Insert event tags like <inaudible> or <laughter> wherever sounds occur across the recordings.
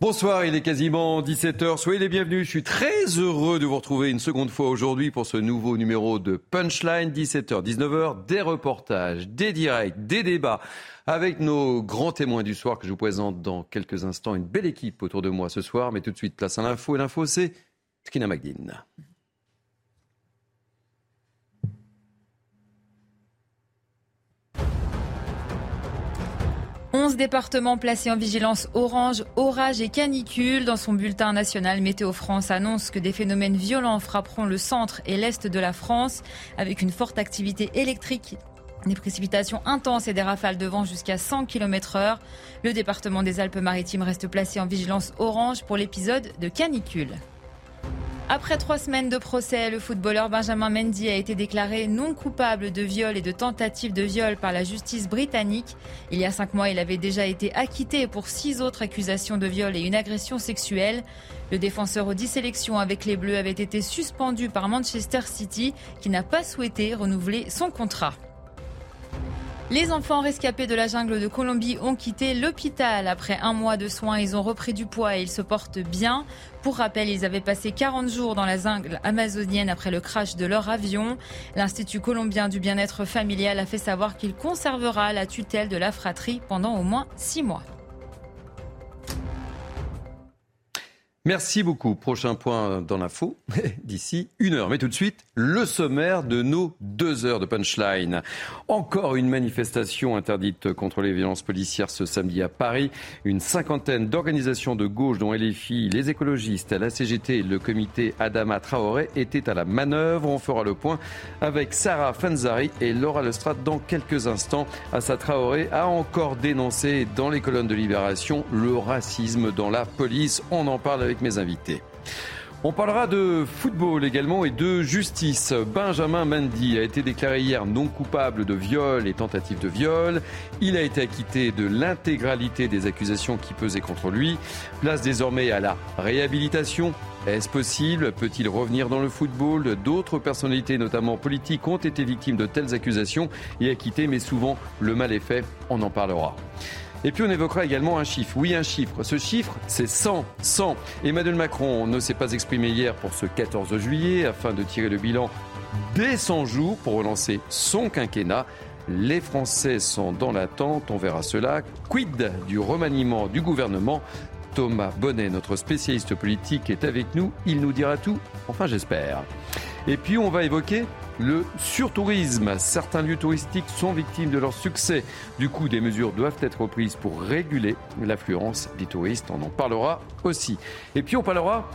Bonsoir, il est quasiment 17h. Soyez les bienvenus. Je suis très heureux de vous retrouver une seconde fois aujourd'hui pour ce nouveau numéro de Punchline. 17h, 19h, des reportages, des directs, des débats avec nos grands témoins du soir que je vous présente dans quelques instants. Une belle équipe autour de moi ce soir, mais tout de suite, place à l'info. Et l'info, c'est Skina Magdine. 11 départements placés en vigilance orange, orage et canicule. Dans son bulletin national, Météo France annonce que des phénomènes violents frapperont le centre et l'est de la France avec une forte activité électrique des précipitations intenses et des rafales de vent jusqu'à 100 km heure. Le département des Alpes-Maritimes reste placé en vigilance orange pour l'épisode de canicule. Après trois semaines de procès, le footballeur Benjamin Mendy a été déclaré non coupable de viol et de tentative de viol par la justice britannique. Il y a cinq mois, il avait déjà été acquitté pour six autres accusations de viol et une agression sexuelle. Le défenseur aux 10 sélections avec les Bleus avait été suspendu par Manchester City qui n'a pas souhaité renouveler son contrat. Les enfants rescapés de la jungle de Colombie ont quitté l'hôpital. Après un mois de soins, ils ont repris du poids et ils se portent bien. Pour rappel, ils avaient passé 40 jours dans la jungle amazonienne après le crash de leur avion. L'Institut colombien du bien-être familial a fait savoir qu'il conservera la tutelle de la fratrie pendant au moins six mois. Merci beaucoup. Prochain point dans l'info <laughs> d'ici une heure. Mais tout de suite, le sommaire de nos deux heures de punchline. Encore une manifestation interdite contre les violences policières ce samedi à Paris. Une cinquantaine d'organisations de gauche, dont LFI, les écologistes, la CGT et le comité Adama Traoré, étaient à la manœuvre. On fera le point avec Sarah Fanzari et Laura Lestrade dans quelques instants. Assa Traoré a encore dénoncé dans les colonnes de Libération le racisme dans la police. On en parle avec mes invités. On parlera de football également et de justice. Benjamin Mendy a été déclaré hier non coupable de viol et tentative de viol. Il a été acquitté de l'intégralité des accusations qui pesaient contre lui. Place désormais à la réhabilitation. Est-ce possible? Peut-il revenir dans le football? D'autres personnalités, notamment politiques, ont été victimes de telles accusations et acquittées, mais souvent le mal est fait. On en parlera. Et puis on évoquera également un chiffre. Oui, un chiffre. Ce chiffre, c'est 100. 100. Emmanuel Macron ne s'est pas exprimé hier pour ce 14 juillet afin de tirer le bilan dès 100 jours pour relancer son quinquennat. Les Français sont dans l'attente, on verra cela. Quid du remaniement du gouvernement? Thomas Bonnet, notre spécialiste politique, est avec nous. Il nous dira tout, enfin j'espère. Et puis on va évoquer le surtourisme. Certains lieux touristiques sont victimes de leur succès. Du coup, des mesures doivent être prises pour réguler l'affluence des touristes. On en parlera aussi. Et puis on parlera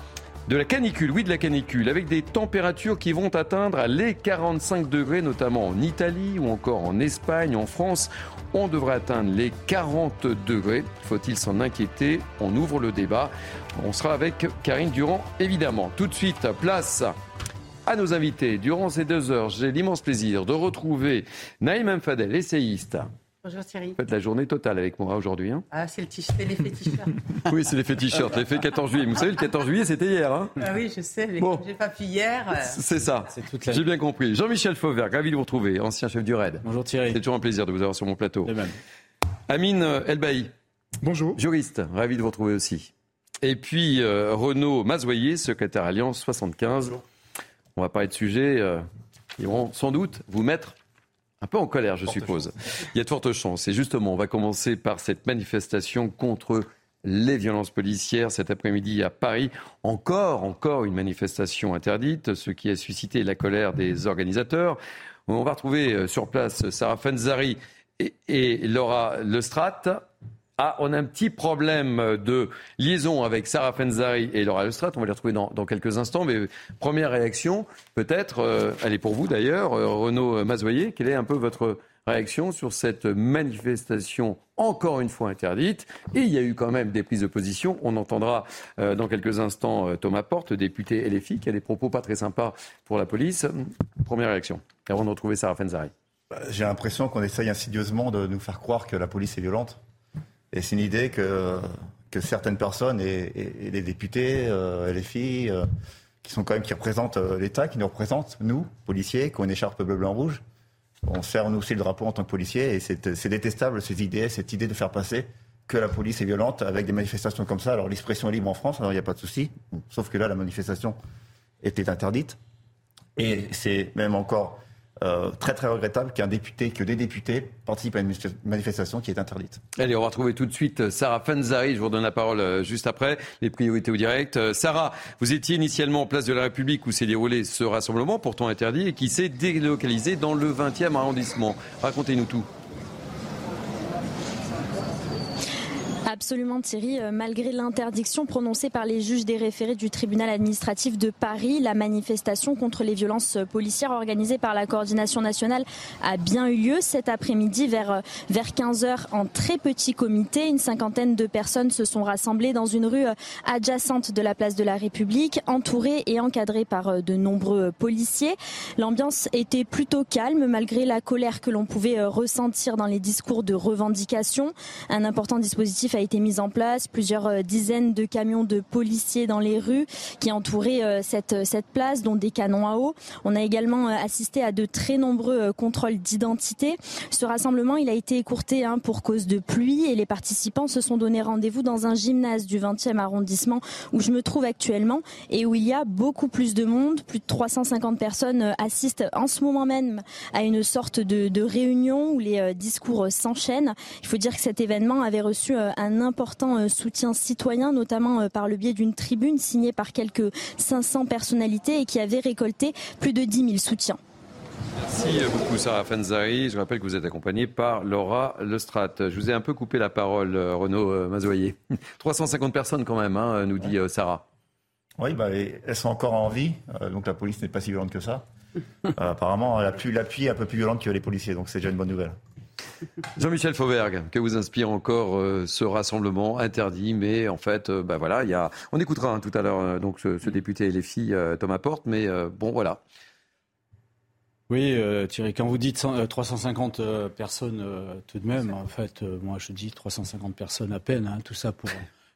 de la canicule, oui de la canicule, avec des températures qui vont atteindre les 45 degrés, notamment en Italie ou encore en Espagne, en France. On devrait atteindre les 40 degrés. Faut-il s'en inquiéter? On ouvre le débat. On sera avec Karine Durand, évidemment. Tout de suite, place à nos invités. Durant ces deux heures, j'ai l'immense plaisir de retrouver Naïm Mfadel, essayiste. Bonjour Thierry. Faites la journée totale avec moi aujourd'hui. Hein. ah, c'est l'effet t-shirt. <laughs> oui, c'est l'effet t-shirt, l'effet 14 juillet. Vous savez, le 14 juillet, c'était hier. Hein ah oui, je sais, mais bon. j'ai pas pu hier. Euh. C'est ça. J'ai bien compris. Jean-Michel Fauvert, ravi de vous retrouver, ancien chef du RAID. Bonjour Thierry. C'est toujours un plaisir de vous avoir sur mon plateau. De même. Amine Elbaï. Bonjour. Juriste, ravi de vous retrouver aussi. Et puis euh, Renaud Mazoyer, secrétaire Alliance 75. Bonjour on va parler de sujets euh, qui vont sans doute vous mettre un peu en colère, je suppose. Il y a de fortes chances. Et justement, on va commencer par cette manifestation contre les violences policières cet après-midi à Paris. Encore, encore une manifestation interdite, ce qui a suscité la colère des organisateurs. On va retrouver euh, sur place Sarah Fenzari et, et Laura Lestrade. Ah, on a un petit problème de liaison avec Sarah Fenzari et Laura Lestrade. On va les retrouver dans, quelques instants. Mais première réaction, peut-être, euh, elle est pour vous d'ailleurs, euh, Renaud Mazoyer. Quelle est un peu votre réaction sur cette manifestation encore une fois interdite? Et il y a eu quand même des prises de position. On entendra euh, dans quelques instants Thomas Porte, député LFI, qui a des propos pas très sympas pour la police. Première réaction, avant de retrouver Sarah Fenzari. Bah, j'ai l'impression qu'on essaye insidieusement de nous faire croire que la police est violente. Et c'est une idée que, certaines personnes et, les députés, euh, les filles, euh, qui sont quand même qui représentent euh, l'État, qui nous représentent, nous, policiers, qui ont une écharpe bleu, blanc, rouge. On sert nous aussi le drapeau en tant que policiers et c'est détestable ces idées, cette idée de faire passer que la police est violente avec des manifestations comme ça. Alors l'expression est libre en France, alors il n'y a pas de souci. Sauf que là, la manifestation était interdite. Et c'est même encore euh, très très regrettable qu'un député, que des députés participent à une manifestation qui est interdite. Allez, on va retrouver tout de suite euh, Sarah Fanzari. Je vous redonne la parole euh, juste après. Les priorités au direct. Sarah, vous étiez initialement en place de la République où s'est déroulé ce rassemblement, pourtant interdit, et qui s'est délocalisé dans le 20e arrondissement. Racontez-nous tout. Absolument Thierry, euh, malgré l'interdiction prononcée par les juges des référés du tribunal administratif de Paris, la manifestation contre les violences policières organisée par la coordination nationale a bien eu lieu cet après-midi vers, euh, vers 15h en très petit comité. Une cinquantaine de personnes se sont rassemblées dans une rue euh, adjacente de la place de la République, entourées et encadrées par de nombreux policiers. L'ambiance était plutôt calme malgré la colère que l'on pouvait ressentir dans les discours de revendication. Un important dispositif a été mise en place, plusieurs euh, dizaines de camions de policiers dans les rues qui entouraient euh, cette, euh, cette place, dont des canons à eau. On a également assisté à de très nombreux contrôles d'identité. Ce rassemblement, il a été écourté hein, pour cause de pluie et les participants se sont donné rendez-vous dans un gymnase du 20e arrondissement où je me trouve actuellement et où il y a beaucoup plus de monde. Plus de 350 personnes assistent en ce moment même à une sorte de, de réunion où les discours s'enchaînent. Il faut dire que cet événement avait reçu un un important euh, soutien citoyen, notamment euh, par le biais d'une tribune signée par quelques 500 personnalités et qui avait récolté plus de 10 000 soutiens. Merci beaucoup Sarah Fanzari. Je rappelle que vous êtes accompagnée par Laura Lestrat. Je vous ai un peu coupé la parole, euh, Renaud Mazoyer. <laughs> 350 personnes quand même, hein, nous dit Sarah. Oui, bah, elles sont encore en vie, donc la police n'est pas si violente que ça. <laughs> apparemment, l'appui est un peu plus violente que les policiers, donc c'est déjà une bonne nouvelle. Jean-Michel Fauvergue, que vous inspire encore euh, ce rassemblement interdit, mais en fait, euh, bah voilà, y a... on écoutera hein, tout à l'heure euh, donc ce, député et les filles Thomas Porte, mais bon voilà. Oui, Thierry, quand vous dites 350 personnes, tout de même, en fait, moi je dis 350 personnes à peine, hein, tout ça pour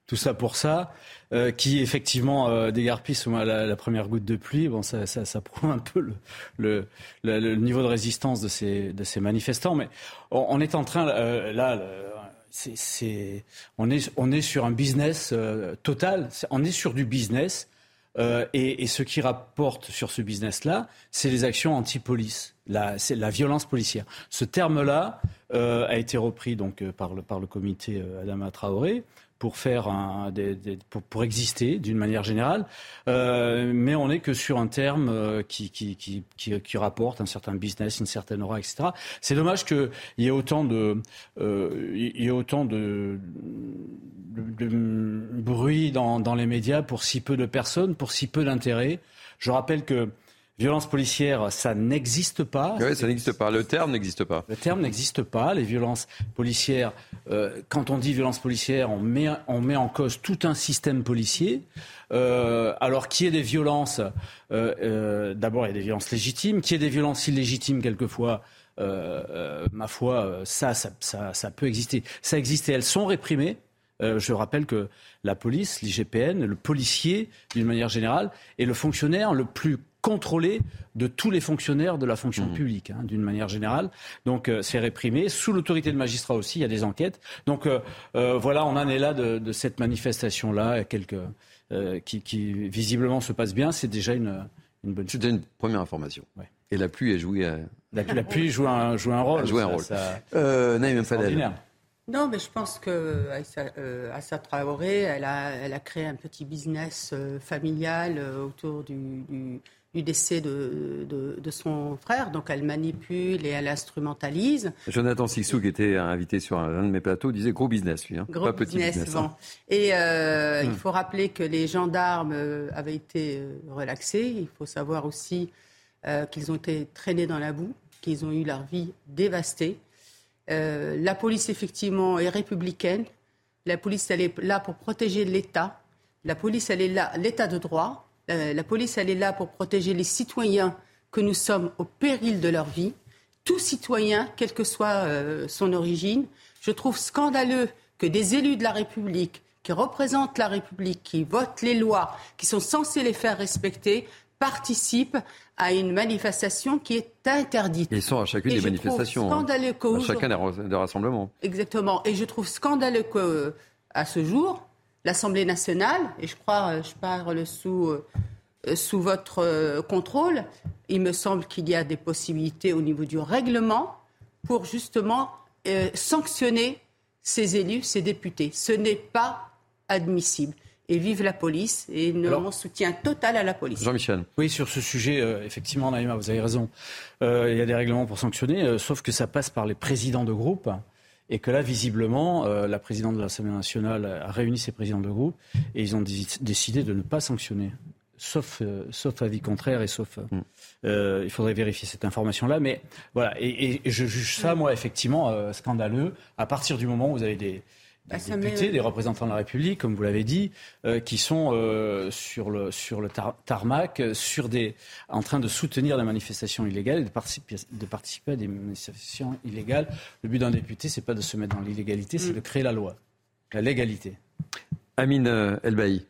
tout ça pour ça, euh, qui effectivement euh, dégarpit sous la, première goutte de pluie. Bon, ça, ça, ça prouve un peu le, le, le, niveau de résistance de ces, de ces manifestants. Mais on, est en train, euh, là, c'est, on, est, on est sur un business euh, total, on est sur du business. Euh, et, et, ce qui rapporte sur ce business-là, c'est les actions anti-police, la, c'est la violence policière. Ce terme-là a été repris donc par le, par le comité Adama Traoré pour faire un, des, pour, pour, exister d'une manière générale, euh, mais on n'est que sur un terme euh, qui, qui, qui, qui, rapporte un certain business, une certaine aura, etc. C'est dommage qu'il y ait autant de, euh, il y ait autant de, de, de bruit dans, dans les médias pour si peu de personnes, pour si peu d'intérêt. Je rappelle que Violence policière, ça n'existe pas. Oui, ça n'existe pas. Le terme n'existe pas. Le terme n'existe pas. Les violences policières, euh, quand on dit violence policière, on met, on met en cause tout un système policier. Euh, alors, qui est des violences euh, euh, D'abord, il y a des violences légitimes. Qui est des violences illégitimes, quelquefois Ma foi, ça ça, ça, ça peut exister. Ça existe et elles sont réprimées. je rappelle que la police, l'IGPN, le policier, d'une manière générale, est le fonctionnaire le plus contrôlé de tous les fonctionnaires de la fonction mmh. publique, hein, d'une manière générale. Donc euh, c'est réprimé. Sous l'autorité de magistrat aussi, il y a des enquêtes. Donc euh, euh, voilà, on en est là de, cette manifestation-là, quelques, qui, qui, visiblement se passe bien. C'est déjà une, une bonne chose. C'était une première information. Ouais. Et la pluie a joué... La, la, pluie joue un, joue un rôle. Joue un rôle. Ça, Naïm Fadel. Non, mais je pense que Assa Traoré, elle a, elle a créé un petit business familial autour du, du du décès de, de, son frère. Donc elle manipule et elle instrumentalise. Jonathan Sixou, qui était invité sur un, de mes plateaux, disait gros business, lui. Hein. Gros business, bon. Hein. Et euh, il hmm. faut rappeler que les gendarmes euh, avaient été euh, relaxés. Il faut savoir aussi qu'ils ont été traînés dans la boue, qu'ils ont eu leur vie dévastée. La police, effectivement, est républicaine. La police, elle est là pour protéger l'État. La police, elle est là, l'État de droit. Euh, la police, elle est là pour protéger les citoyens que nous sommes au péril de leur vie. Tout citoyen, quelle que soit euh, son origine. Je trouve scandaleux que des élus de la République, qui représentent la République, qui votent les lois, qui sont censés les faire respecter, participent à une manifestation qui est interdite. Ils sont à chacune des manifestations. Hein. Scandaleux à chacun des rassemblements. Exactement. Et je trouve scandaleux qu'à ce jour, l'Assemblée nationale, et je crois, euh, je parle sous, euh, sous votre euh, contrôle, il me semble qu'il y a des possibilités au niveau du règlement pour justement sanctionner ces élus, ces députés. Ce n'est pas admissible et vive la police. Et mon soutien total à la police. Jean-Michel. Oui, sur ce sujet, effectivement, Naïma, vous avez raison. il y a des règlements pour sanctionner, sauf que ça passe par les présidents de groupe et que là, visiblement, euh, la présidente de l'Assemblée nationale a réuni ses présidents de groupe et ils ont décidé de ne pas sanctionner. Sauf, euh, sauf avis contraire et sauf. Mm. Euh, il faudrait vérifier cette information-là. Mais voilà, et, et, je juge ça, moi, effectivement, scandaleux, à partir du moment où vous avez des, des bah, députés, des représentants de la République, comme vous l'avez dit, euh, qui sont euh, sur le, sur le tarmac, sur des, en train de soutenir des manifestations illégales et de participer, de participer à des manifestations illégales. Le but d'un député, c'est pas de se mettre dans l'illégalité, c'est mm. de créer la loi, la légalité. Amine euh, Elbaï.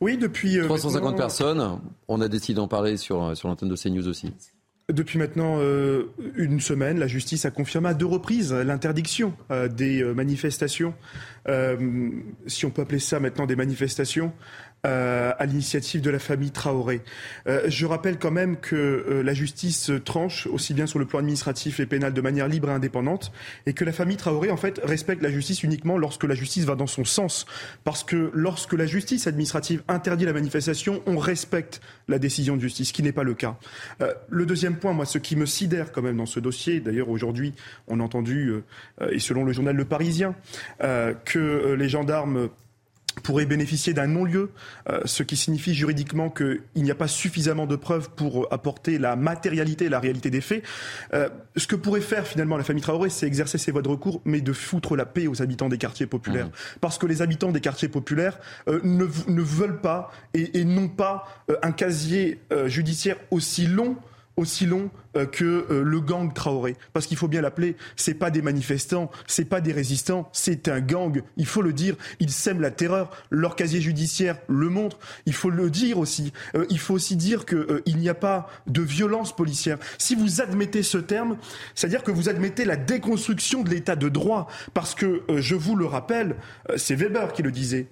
Oui, depuis. 350 personnes. On a décidé d'en parler sur, sur l'antenne de CNews aussi. Depuis maintenant euh, une semaine, la justice a confirmé à deux reprises l'interdiction euh, des euh, manifestations, si on peut appeler ça maintenant des manifestations, euh, à l'initiative de la famille Traoré. Euh, je rappelle quand même que euh, la justice tranche aussi bien sur le plan administratif et pénal de manière libre et indépendante, et que la famille Traoré en fait respecte la justice uniquement lorsque la justice va dans son sens, parce que lorsque la justice administrative interdit la manifestation, on respecte la décision de justice, ce qui n'est pas le cas. le deuxième point, moi, ce qui me sidère quand même dans ce dossier, d'ailleurs aujourd'hui, on a entendu, et selon le journal Le Parisien, que les gendarmes pourrait bénéficier d'un non-lieu, euh, ce qui signifie juridiquement qu'il n'y a pas suffisamment de preuves pour apporter la matérialité et la réalité des faits. Euh, ce que pourrait faire finalement la famille Traoré, c'est exercer ses voies de recours, mais de foutre la paix aux habitants des quartiers populaires. Mmh. Parce que les habitants des quartiers populaires euh, ne, ne, veulent pas et, et n'ont pas un casier judiciaire aussi long aussi long euh, que euh, le gang Traoré. Parce qu'il faut bien l'appeler, c'est pas des manifestants, c'est pas des résistants, c'est un gang. Il faut le dire, ils sèment la terreur. Leur casier judiciaire le montre. Il faut le dire aussi. Euh, il faut aussi dire qu'il n'y a pas de violence policière. Si vous admettez ce terme, c'est-à-dire que vous admettez la déconstruction de l'état de droit. Parce que, je vous le rappelle, c'est Weber qui le disait,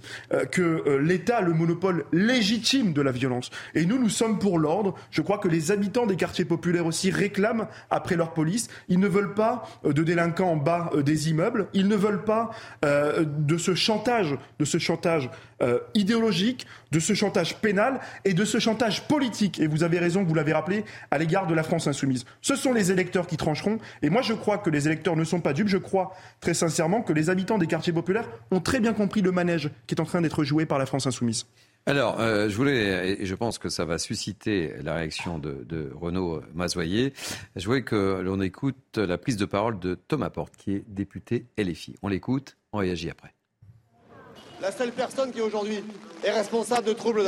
que l'État a le monopole légitime de la violence. Et nous, nous sommes pour l'ordre. Je crois que les habitants des quartiers populaires aussi réclament après leur police. Ils ne veulent pas euh, de délinquants en bas euh, des immeubles. Ils ne veulent pas euh, de ce chantage, de ce chantage idéologique, de ce chantage pénal et de ce chantage politique. Et vous avez raison, vous l'avez rappelé, à l'égard de la France insoumise. Ce sont les électeurs qui trancheront. Et moi, je crois que les électeurs ne sont pas dupes. Je crois très sincèrement que les habitants des quartiers populaires ont très bien compris le manège qui est en train d'être joué par la France insoumise. Alors, euh, je voulais, et je pense que ça va susciter la réaction de, de Renaud Mazoyer, je voulais que l'on écoute la prise de parole de Thomas Porte, qui est député LFI. On l'écoute, on réagit après. La seule personne qui aujourd'hui est responsable de troubles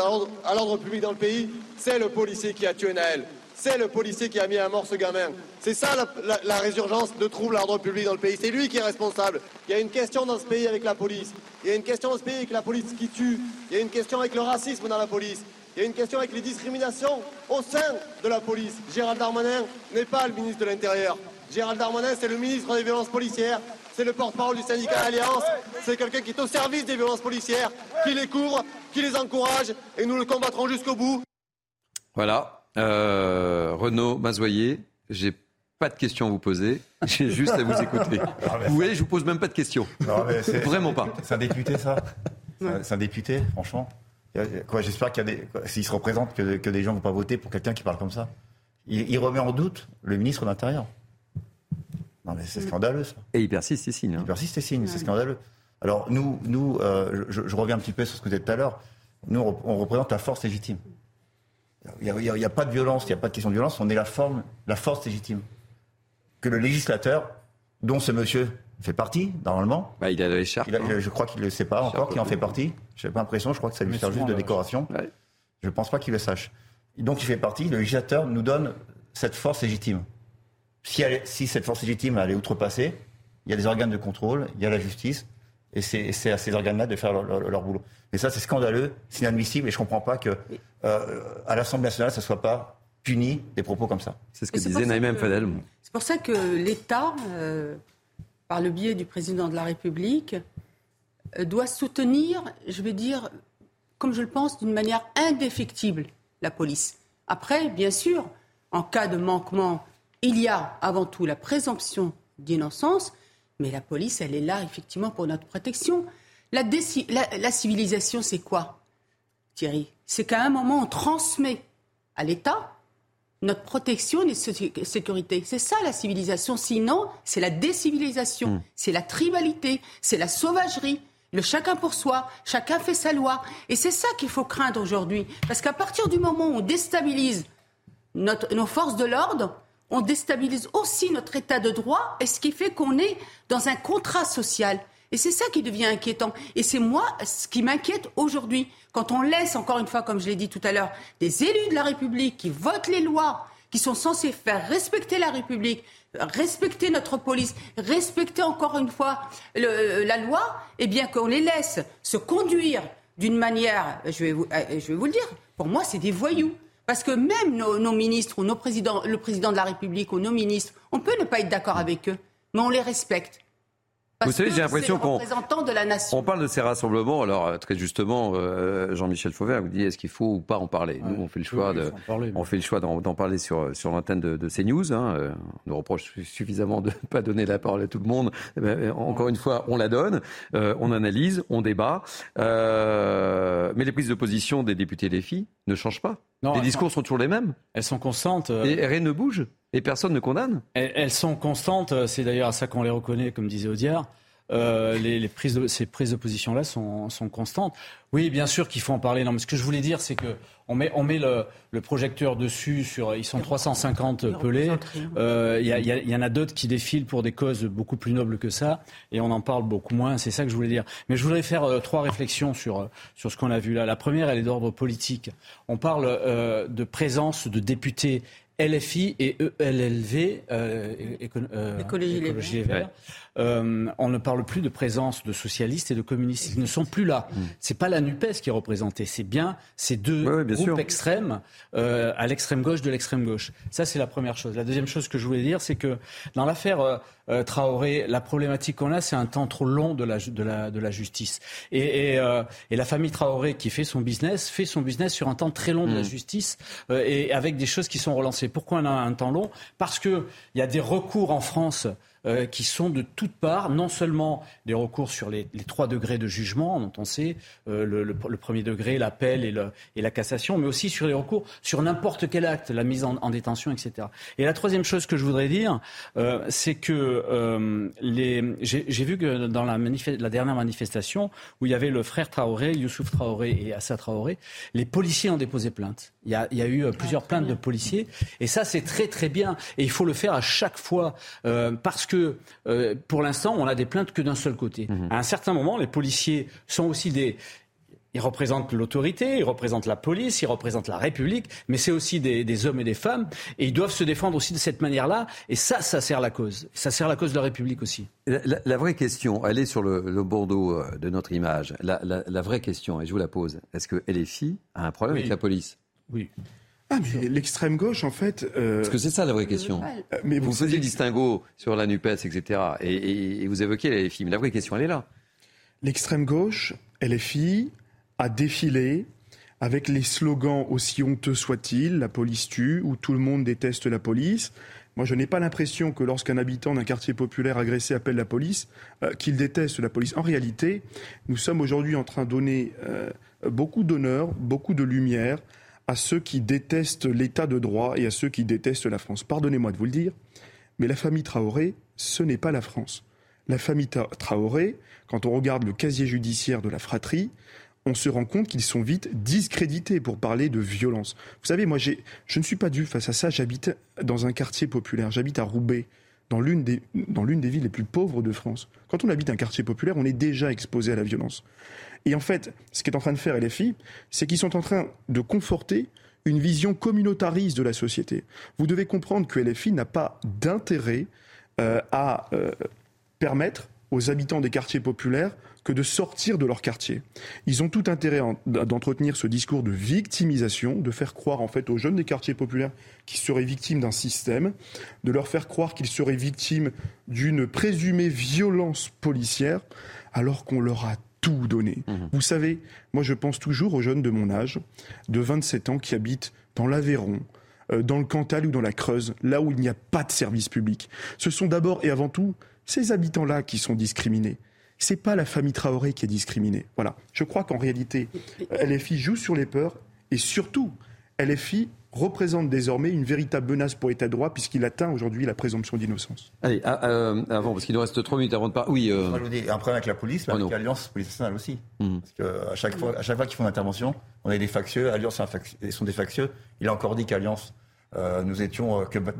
à l'ordre public dans le pays, c'est le policier qui a tué Naël. C'est le policier qui a mis à mort ce gamin. C'est ça la, résurgence de troubles à l'ordre public dans le pays. C'est lui qui est responsable. Il y a une question dans ce pays avec la police. Il y a une question dans ce pays avec la police qui tue. Il y a une question avec le racisme dans la police. Il y a une question avec les discriminations au sein de la police. Gérald Darmanin n'est pas le ministre de l'Intérieur. Gérald Darmanin, c'est le ministre des violences policières. C'est le porte-parole du syndicat Alliance. C'est quelqu'un qui est au service des violences policières, qui les couvre, qui les encourage. Et nous le combattrons jusqu'au bout. Voilà, euh, Renaud Mazoyer, j'ai pas de questions à vous poser, <laughs> j'ai juste à vous écouter. vous voyez, je vous pose même pas de questions. Vraiment pas. C'est un député, ça C'est un député, franchement. Quoi, j'espère qu'il y a des, s'il se représente, que, que des gens ne vont pas voter pour quelqu'un qui parle comme ça. Il, remet en doute le ministre de l'Intérieur. Non, mais c'est scandaleux, ça. Et il persiste et signe. Hein. Il persiste et signe, c'est scandaleux. Alors, nous, nous euh, je, je, reviens un petit peu sur ce que vous êtes tout à l'heure. Nous, on représente la force légitime. Il n'y a, pas de violence, il n'y a pas de question de violence, on est la, forme, la force légitime. Que le législateur, dont ce monsieur fait partie, normalement. Bah, il a l'écharpe. Hein. Je crois qu'il ne le sait pas encore qu'il en fait partie. Je n'ai pas l'impression, je crois que ça lui sert juste de décoration. Je ne pense pas qu'il le sache. Donc il fait partie, le législateur nous donne cette force légitime. Si, si cette force légitime elle est outrepassée, il y a des organes de contrôle, il y a la justice, Et c'est à ces organes-là de faire leur, boulot. Et ça, c'est scandaleux, c'est inadmissible, et je ne comprends pas que euh, à l'Assemblée nationale, ça ne soit pas puni des propos comme ça. C'est ce que disait Naïm Fadel. C'est pour ça que l'État, euh, par le biais du président de la République, euh, doit soutenir, je vais dire, comme je le pense, d'une manière indéfectible la police. Après, bien sûr, en cas de manquement, il y a avant tout la présomption d'innocence, mais la police, elle est là effectivement pour notre protection. La, la civilisation, c'est quoi, Thierry? C'est qu'à un moment, on transmet à l'État notre protection et notre sécurité. C'est ça la civilisation. Sinon, c'est la décivilisation, hmm. c'est la tribalité, c'est la sauvagerie. Le chacun pour soi, chacun fait sa loi. Et c'est ça qu'il faut craindre aujourd'hui. Parce qu'à partir du moment où on déstabilise nos forces de l'ordre, on déstabilise aussi notre état de droit, et ce qui fait qu'on est dans un contrat social. Et c'est ça qui devient inquiétant. Et c'est moi ce qui m'inquiète aujourd'hui. Quand on laisse, encore une fois, comme je l'ai dit tout à l'heure, des élus de la République qui votent les lois, qui sont censés faire respecter la République, respecter notre police, respecter encore une fois la loi, eh bien qu'on les laisse se conduire d'une manière, je vais, vous, euh, je vais vous le dire, pour moi c'est des voyous. Parce que même nos, ministres ou nos présidents, le président de la République ou nos ministres, on peut ne pas être d'accord avec eux, mais on les respecte. Vous savez, j'ai l'impression qu'on. On parle de ces rassemblements. Alors euh, très justement, euh, Jean-Michel Fauvert vous dit est-ce qu'il faut ou pas en parler Nous, on fait le choix de, on fait le choix d'en parler sur sur l'antenne de, de, CNews. Hein. Euh, on nous reproche suffisamment de ne <laughs> pas donner la parole à tout le monde. Eh ben, encore une fois, on la donne, on analyse, on débat. mais les prises de position des députés les filles ne changent pas. les discours sont... toujours les mêmes. Elles sont constantes. Et rien ne bouge. Et personne ne condamne elles, sont constantes, c'est d'ailleurs à ça qu'on les reconnaît, comme disait Audiard. Euh, les, prises de, ces prises de position-là sont, constantes. Oui, bien sûr qu'il faut en parler. Non, mais ce que je voulais dire, c'est que on met, on met le, projecteur dessus sur. Ils sont 350 pelés. Euh, il y, en a d'autres qui défilent pour des causes beaucoup plus nobles que ça, et on en parle beaucoup moins. C'est ça que je voulais dire. Mais je voudrais faire euh, trois réflexions sur sur ce qu'on a vu là. La première, elle est d'ordre politique. On parle de présence de députés LFI et ELLV, euh, euh, Écologie, Les Verts. Euh, on ne parle plus de présence de socialistes et de communistes. Ils ne sont plus là. Mm. C'est pas la Nupes qui est représentée, c'est bien ces deux groupes extrêmes euh, à l'extrême gauche de l'extrême gauche. Ça, c'est la première chose. La deuxième chose que je voulais dire, c'est que dans l'affaire euh, Traoré, la problématique qu'on a, c'est un temps trop long de la, de la, de la justice. Et, et, et, la famille Traoré qui fait son business, fait son business sur un temps très long de la mm. justice et avec des choses qui sont relancées. Pourquoi on a un temps long? Parce qu'il y a des recours en France euh, qui sont de toutes parts, non seulement des recours sur les, trois degrés de jugement, dont on sait euh, le, premier degré, l'appel et, et, la cassation, mais aussi sur les recours sur n'importe quel acte, la mise en, détention, etc. Et la troisième chose que je voudrais dire, euh, c'est que j'ai vu que dans la, la, dernière manifestation, où il y avait le frère Traoré, Youssouf Traoré et Assa Traoré, les policiers ont déposé plainte. Il y a, il y a eu plusieurs plaintes de policiers, et ça c'est très très bien. Et il faut le faire à chaque fois, parce que que euh, pour l'instant, on a des plaintes que d'un seul côté. Mhm. À un certain moment, les policiers sont aussi des, ils représentent l'autorité, ils représentent la police, ils représentent la République, mais c'est aussi des, hommes et des femmes, et ils doivent se défendre aussi de cette manière-là, et ça, ça sert la cause. Ça sert la cause de la République aussi. La, vraie question, elle est sur le, Bordeaux euh, de notre image. La, vraie question, et je vous la pose, est-ce que LFI a un problème avec la police? Oui. Ah, mais l'extrême gauche, en fait. Euh... Parce que c'est ça la vraie question. Euh, mais vous, faisiez le distinguo sur la NUPES, etc. Et, vous évoquez la LFI. Mais la vraie question, elle est là. L'extrême gauche, LFI, a défilé avec les slogans aussi honteux soient-ils, la police tue, ou tout le monde déteste la police. Moi, je n'ai pas l'impression que lorsqu'un habitant d'un quartier populaire agressé appelle la police, euh, qu'il déteste la police. En réalité, nous sommes aujourd'hui en train de donner euh, beaucoup d'honneur, beaucoup de lumière à ceux qui détestent l'état de droit et à ceux qui détestent la France. Pardonnez-moi de vous le dire, mais la famille Traoré, ce n'est pas la France. La famille Traoré, quand on regarde le casier judiciaire de la fratrie, on se rend compte qu'ils sont vite discrédités pour parler de violence. Vous savez, moi, je ne suis pas dû face à ça. J'habite dans un quartier populaire. J'habite à Roubaix, dans l'une des, des villes les plus pauvres de France. Quand on habite un quartier populaire, on est déjà exposé à la violence. Et en fait, ce qu'est en train de faire LFI, c'est qu'ils sont en train de conforter une vision communautariste de la société. Vous devez comprendre que LFI n'a pas d'intérêt euh, à euh, permettre aux habitants des quartiers populaires que de sortir de leur quartier. Ils ont tout intérêt d'entretenir ce discours de victimisation, de faire croire en fait aux jeunes des quartiers populaires qu'ils seraient victimes d'un système, de leur faire croire qu'ils seraient victimes d'une présumée violence policière, alors qu'on leur a tout. Mmh. Vous savez, moi je pense toujours aux jeunes de mon âge, de 27 ans, qui habitent dans l'Aveyron, euh, dans le Cantal ou dans la Creuse, là où il n'y a pas de service public. Ce sont d'abord et avant tout ces habitants-là qui sont discriminés. C'est pas la famille Traoré qui est discriminée. Voilà. Je crois qu'en réalité, LFI joue sur les peurs et surtout, LFI représente désormais une véritable menace pour l'État de droit puisqu'il atteint aujourd'hui la présomption d'innocence. Allez, ah, euh, avant, parce qu'il nous reste trois minutes avant de parler. Oui. Euh... un problème avec la police, mais avec l'Alliance police nationale aussi. Mhm. Parce qu'à chaque fois, à chaque fois qu'ils font une intervention, on a des factieux. Alliance sont des factieux. Il a encore dit qu'Alliance, euh, nous étions, euh, que M.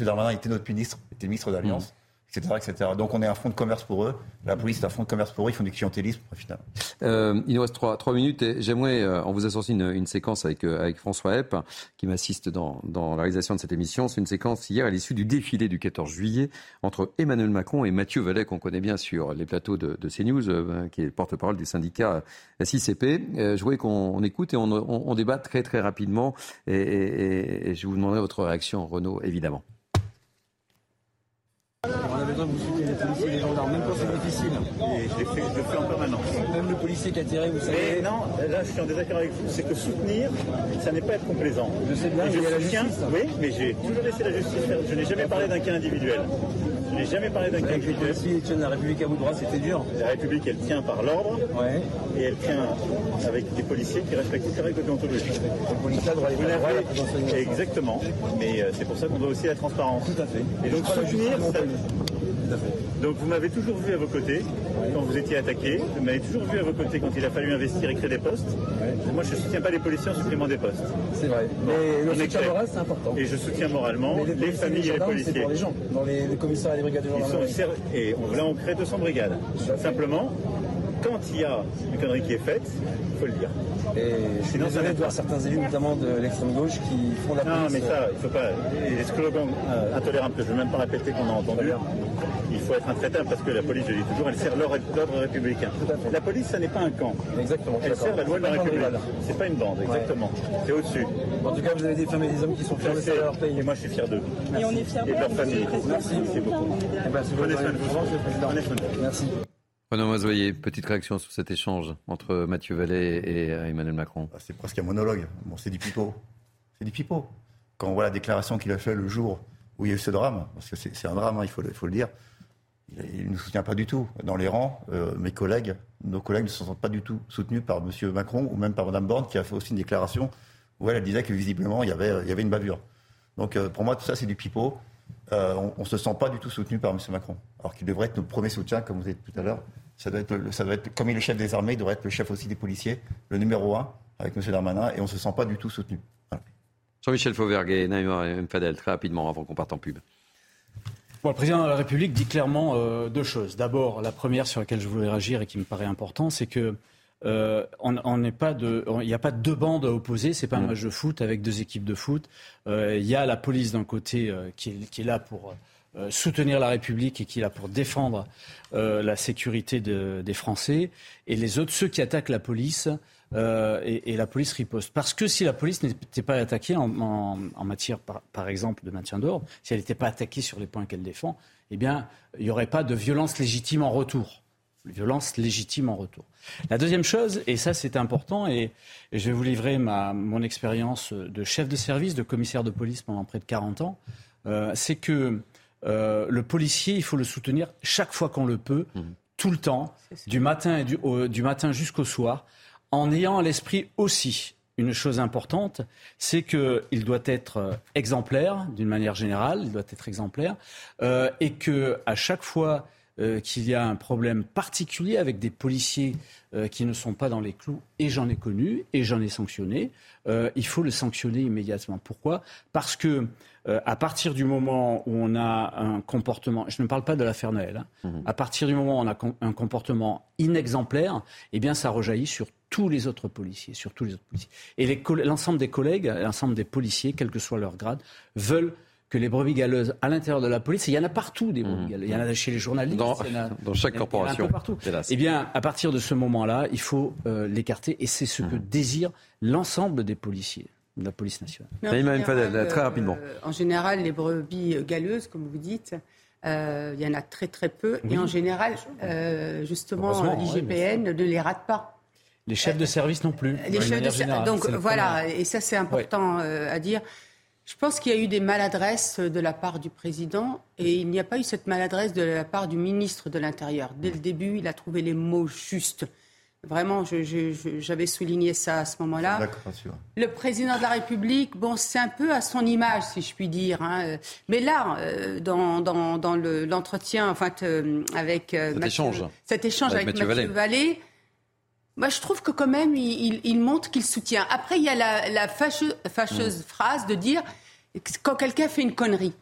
Darmanin était notre ministre, était ministre d'Alliance. Etc., Donc on est un fonds de commerce pour eux. La police est un fonds de commerce pour eux. Ils font du clientélisme au final. Euh, il nous reste trois, trois minutes et j'aimerais, euh, on vous a sorti une, séquence avec, euh, avec François Hepp qui m'assiste dans, dans la réalisation de cette émission. C'est une séquence hier à l'issue du défilé du 14 juillet entre Emmanuel Macron et Mathieu Vallet qu'on connaît bien sur les plateaux de, de CNews, euh, qui est porte-parole du syndicat SICP. je voulais qu'on écoute et on, on, débat très très rapidement et, et, et je vous demanderai votre réaction, Renaud, évidemment. On a besoin policiers et les gendarmes, même quand c'est difficile. Et je, je le fais en permanence. Même le policier qui a tiré, vous savez. Mais non, là je suis en désaccord avec vous, c'est que soutenir, ça n'est pas être complaisant. Je sais bien, mais il y a la justice. Oui, mais j'ai toujours laissé la justice faire. Je n'ai jamais parlé d'un cas individuel. Je n'ai jamais parlé d'un cas individuel. Si la République à bout de droit, c'était dur. La République, elle tient par l'ordre. Ouais. Et elle tient avec des policiers qui respectent toutes les règles droit Exactement. Mais euh, c'est pour ça qu'on doit aussi la transparence. Tout à fait. Et donc soutenir, ça... Donc vous m'avez toujours vu à vos côtés quand vous étiez attaqué. Vous m'avez toujours vu à vos côtés quand il a fallu investir et créer des postes. Moi, je ne soutiens pas les policiers en supprimant des postes. C'est vrai. Mais le soutien moral, c'est important. Et je soutiens moralement les, familles et les policiers. C'est pour les gens. Dans les, commissariats et les brigades de gendarmerie. Et là, on crée 200 brigades. Simplement, quand il y a une connerie qui est faite, il faut le dire. Et je suis désolé de voir certains élus, notamment de l'extrême gauche, qui font la police. Non, mais ça, il ne faut pas. Les slogans euh, intolérables que je ne veux même pas répéter qu'on a entendu, il faut être intraitable parce que la police, je dis toujours, elle sert l'ordre républicain. La police, ça n'est pas un camp. Exactement. Elle sert la loi de la République. C'est pas une bande, exactement. C'est au-dessus. En tout cas, vous avez des femmes et des hommes qui sont fiers de leur pays. Et moi, je suis fier d'eux. Et on est fiers de leur famille. Merci. Merci beaucoup. Prenez soin de vous. Merci. Renaud Mazoyer, petite réaction sur cet échange entre Mathieu Vallet et Emmanuel Macron. Ah, c'est presque un monologue. Bon, c'est du pipeau. C'est du pipeau. Quand on voit la déclaration qu'il a faite le jour où il y a eu ce drame, parce que c'est un drame, hein, il, faut le, dire, il ne nous soutient pas du tout. Dans les rangs, euh, mes collègues, nos collègues ne se sentent pas du tout soutenus par M. Macron ou même par Mme Borne, qui a fait aussi une déclaration où elle, disait que visiblement, il y avait, il y avait une bavure. Donc euh, pour moi, tout ça, c'est du pipeau. Euh, on ne se sent pas du tout soutenu par M. Macron. Alors qu'il devrait être notre premier soutien, comme vous avez dit tout à l'heure. Ça doit, être, ça doit être, comme il est le chef des armées, il devrait être le chef aussi des policiers, le numéro un, avec M. Darmanin, et on ne se sent pas du tout soutenu. Jean-Michel Fauvergue, Naïma Fadel, très rapidement, avant qu'on parte en pub. le président de la République dit clairement euh, deux choses. D'abord, la première sur laquelle je voulais réagir et qui me paraît important, c'est que euh, on n'est pas de, il n'y a pas deux bandes opposées. C'est pas un mm. match de foot avec deux équipes de foot. Euh, il y a la police d'un côté qui est, là pour soutenir la République et qui est là pour défendre la sécurité des Français, et les autres, ceux qui attaquent la police. et, la police riposte. Parce que si la police n'était pas attaquée en, matière, par, exemple, de maintien d'ordre, si elle n'était pas attaquée sur les points qu'elle défend, eh bien, il n'y aurait pas de violence légitime en retour violence légitime en retour. La deuxième chose, et ça c'est important, et, je vais vous livrer ma, mon expérience de chef de service, de commissaire de police pendant près de 40 ans, euh, c'est que euh, le policier, il faut le soutenir chaque fois qu'on le peut, mmh. tout le temps, du matin, et du, du matin jusqu'au soir, en ayant à l'esprit aussi une chose importante, c'est qu'il doit être exemplaire d'une manière générale, il doit être exemplaire, euh, et que à chaque fois euh, qu'il y a un problème particulier avec des policiers euh, qui ne sont pas dans les clous, et j'en ai connu, et j'en ai sanctionné, euh, il faut le sanctionner immédiatement. Pourquoi? Parce que à partir du moment où on a un comportement, je ne parle pas de l'affaire Noël, hein, mmh. à partir du moment où on a un comportement inexemplaire, eh bien ça rejaillit sur tous les autres policiers, sur tous les autres policiers. Et l'ensemble des collègues, l'ensemble des policiers, quel que soit leur grade, veulent que les brebis galeuses à l'intérieur de la police, il y en a partout des brebis mmh. galeuses. Il y en a chez les journalistes. Dans, <laughs> dans chaque corporation. un peu partout. Eh bien, à partir de ce moment-là, il faut euh, l'écarter et c'est ce que mmh. désire l'ensemble des policiers de la police nationale. très rapidement. Euh, en général, les brebis galeuses, comme vous dites, euh, il y en a très très peu. Et en général, justement, l'IGPN ne les rate pas. Les chefs de service non plus. Les chefs de Donc voilà, et ça c'est important à dire. Je pense qu'il y a eu des maladresses de la part du président et il n'y a pas eu cette maladresse de la part du ministre de l'Intérieur. Dès le début, il a trouvé les mots justes. Vraiment, j'avais souligné ça à ce moment-là. Le président de la République, bon, c'est un peu à son image, si je puis dire. Hein. Mais là, euh, dans, dans, l'entretien, enfin, euh, avec euh, cet échange, cet échange avec, Mathieu, Vallée, moi, je trouve que quand même, il, montre qu'il soutient. Après, il y a la, fâcheuse, mm. phrase de dire quand quelqu'un fait une connerie.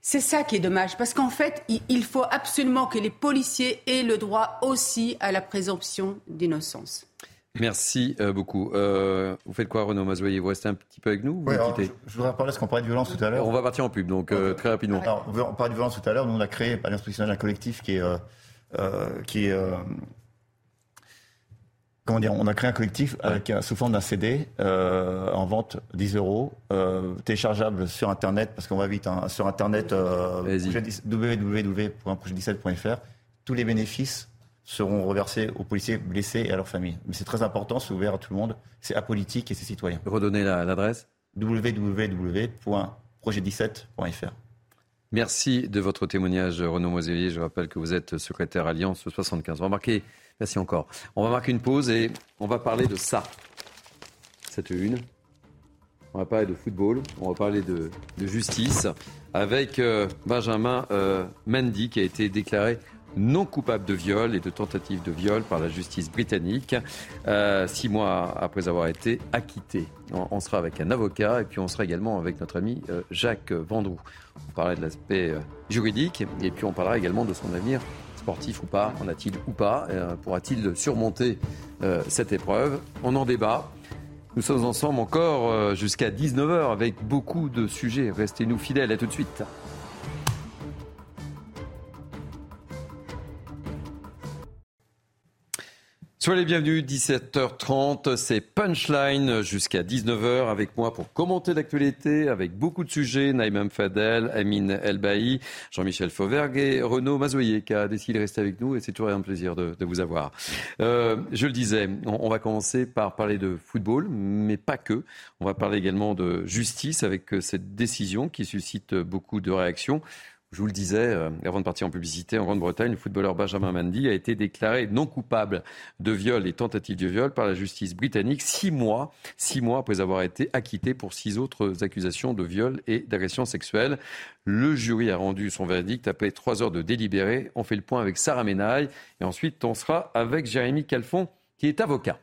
C'est ça qui est dommage, parce qu'en fait, il, faut absolument que les policiers aient le droit aussi à la présomption d'innocence. Merci euh, beaucoup. Euh, vous faites quoi, Renaud Mazoyer? Vous restez un petit peu avec nous je, voudrais parler, parce qu'on parlait de violence tout à l'heure. On va partir en pub, donc euh, très rapidement. Alors, on parlait de violence tout à l'heure. Nous, on a créé, par l'institutionnel, un collectif qui est, qui est on a créé un collectif avec, sous forme d'un CD euh, en vente 10 euros, euh, téléchargeable sur Internet, parce qu'on va vite, hein, sur Internet, euh, www.projet17.fr. Tous les bénéfices seront reversés aux policiers blessés et à leurs familles. Mais c'est très important, c'est ouvert à tout le monde, c'est apolitique et c'est citoyen. Redonnez l'adresse www.projet17.fr. Merci de votre témoignage, Renaud Moselier. Je rappelle que vous êtes secrétaire Alliance 75. Remarquez, Merci encore. On va marquer une pause et on va parler de ça. Cette une. On va parler de football, on va parler de, justice avec euh, Benjamin euh, Mendy qui a été déclaré non coupable de viol et de tentative de viol par la justice britannique, euh, six mois après avoir été acquitté. On, sera avec un avocat et puis on sera également avec notre ami Jacques Vendroux. On parlera de l'aspect juridique et puis on parlera également de son avenir sportif ou pas, en a-t-il ou pas euh, Pourra-t-il surmonter euh, cette épreuve? On en débat. Nous sommes ensemble encore euh, jusqu'à 19h avec beaucoup de sujets. Restez-nous fidèles. À tout de suite. Soyez les bienvenus, 17h30, c'est Punchline jusqu'à 19h avec moi pour commenter l'actualité avec beaucoup de sujets. Naïm Fadel, Amine Elbaï, Jean-Michel Fauvergue et Renaud Mazoyer qui a décidé de rester avec nous et c'est toujours un plaisir de, vous avoir. Euh, je le disais, on, va commencer par parler de football, mais pas que. On va parler également de justice avec cette décision qui suscite beaucoup de réactions. Je vous le disais euh, avant de partir en publicité, en Grande-Bretagne, le footballeur Benjamin Mendy a été déclaré non coupable de viol et tentative de viol par la justice britannique six mois, six mois après avoir été acquitté pour six autres accusations de viol et d'agression sexuelle. Le jury a rendu son verdict après trois heures de délibéré. On fait le point avec Sarah Menaille et ensuite on sera avec Jérémy Calfon qui est avocat.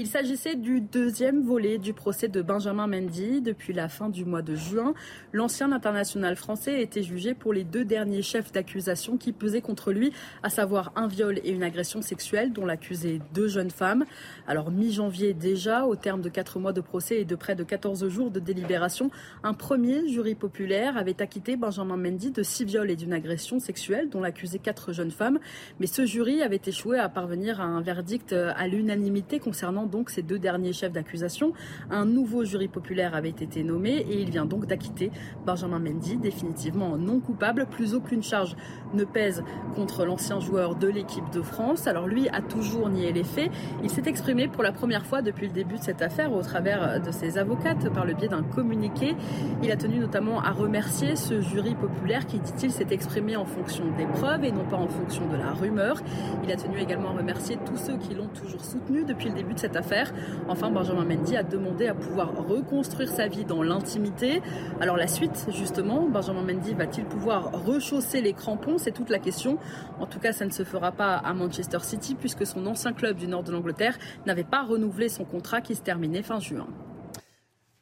Il s'agissait du deuxième volet du procès de Benjamin Mendy. Depuis la fin du mois de juin, l'ancien international français a été jugé pour les deux derniers chefs d'accusation qui pesaient contre lui, à savoir un viol et une agression sexuelle dont l'accusaient deux jeunes femmes. Alors mi-janvier déjà, au terme de quatre mois de procès et de près de 14 jours de délibération, un premier jury populaire avait acquitté Benjamin Mendy de six viols et d'une agression sexuelle dont l'accusaient quatre jeunes femmes. Mais ce jury avait échoué à parvenir à un verdict à l'unanimité concernant donc ces deux derniers chefs d'accusation. Un nouveau jury populaire avait été nommé et il vient donc d'acquitter Benjamin Mendy, définitivement non coupable. Plus aucune charge ne pèse contre l'ancien joueur de l'équipe de France. Alors lui a toujours nié les faits. Il s'est exprimé pour la première fois depuis le début de cette affaire au travers de ses avocates par le biais d'un communiqué. Il a tenu notamment à remercier ce jury populaire qui, dit-il, s'est exprimé en fonction des preuves et non pas en fonction de la rumeur. Il a tenu également à remercier tous ceux qui l'ont toujours soutenu depuis le début de cette affaire. Enfin, Benjamin Mendy a demandé à pouvoir reconstruire sa vie dans l'intimité. Alors la suite, justement, Benjamin Mendy va-t-il pouvoir rechausser les crampons? C'est toute la question. En tout cas, ça ne se fera pas à Manchester City puisque son ancien club du nord de l'Angleterre n'avait pas renouvelé son contrat qui se terminait fin juin.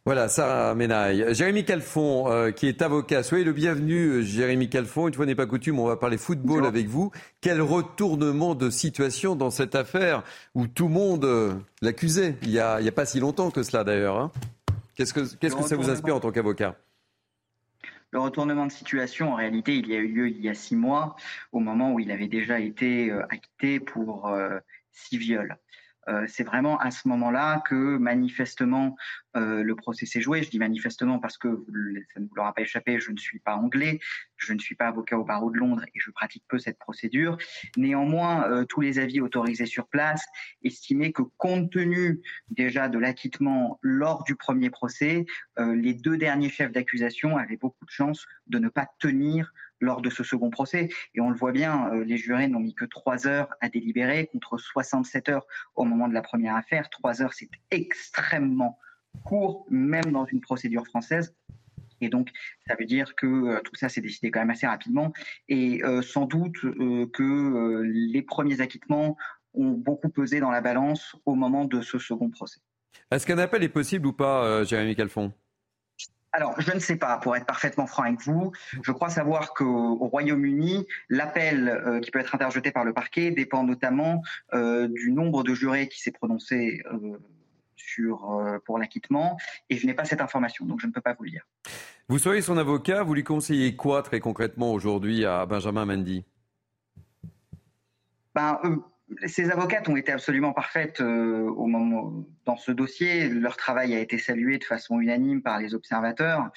Voilà, Sarah Menaille. Jérémy Calfon, euh, qui est avocat. Soyez le bienvenu, euh, Jérémy Calfon. Une fois n'est pas coutume, on va parler football avec vous. Quel retournement de situation dans cette affaire où tout le monde euh, l'accusait il n'y a, a, pas si longtemps que cela d'ailleurs. Hein? Qu'est-ce que, qu'est-ce que ça vous inspire en tant qu'avocat? Le retournement de situation, en réalité, il y a eu lieu il y a six mois, au moment où il avait déjà été acquitté pour six viols. Euh, c'est vraiment à ce moment-là que manifestement euh, le procès s'est joué. Je dis manifestement parce que ça ne vous l'aura pas échappé, je ne suis pas anglais, je ne suis pas avocat au barreau de Londres et je pratique peu cette procédure. Néanmoins, euh, tous les avis autorisés sur place estimaient que compte tenu déjà de l'acquittement lors du premier procès, les deux derniers chefs d'accusation avaient beaucoup de chances de ne pas tenir lors de ce second procès. Et on le voit bien, euh, les jurés n'ont mis que trois heures à délibérer contre 67 heures au moment de la première affaire. Trois heures, c'est extrêmement court, même dans une procédure française. Et donc, ça veut dire que euh, tout ça s'est décidé quand même assez rapidement. Et euh, sans doute que les premiers acquittements ont beaucoup pesé dans la balance au moment de ce second procès. Est-ce qu'un appel est possible ou pas, Jérémy Calfon? Alors, je ne sais pas, pour être parfaitement franc avec vous. Je crois savoir qu'au Royaume-Uni, l'appel euh, qui peut être interjeté par le parquet dépend notamment euh, du nombre de jurés qui s'est prononcé euh, sur, pour l'acquittement. Et je n'ai pas cette information, donc je ne peux pas vous le dire. Vous soyez son avocat, vous lui conseillez quoi très concrètement aujourd'hui à Benjamin Mendy? Ben, ces avocates ont été absolument parfaites euh, au moment dans ce dossier. Leur travail a été salué de façon unanime par les observateurs.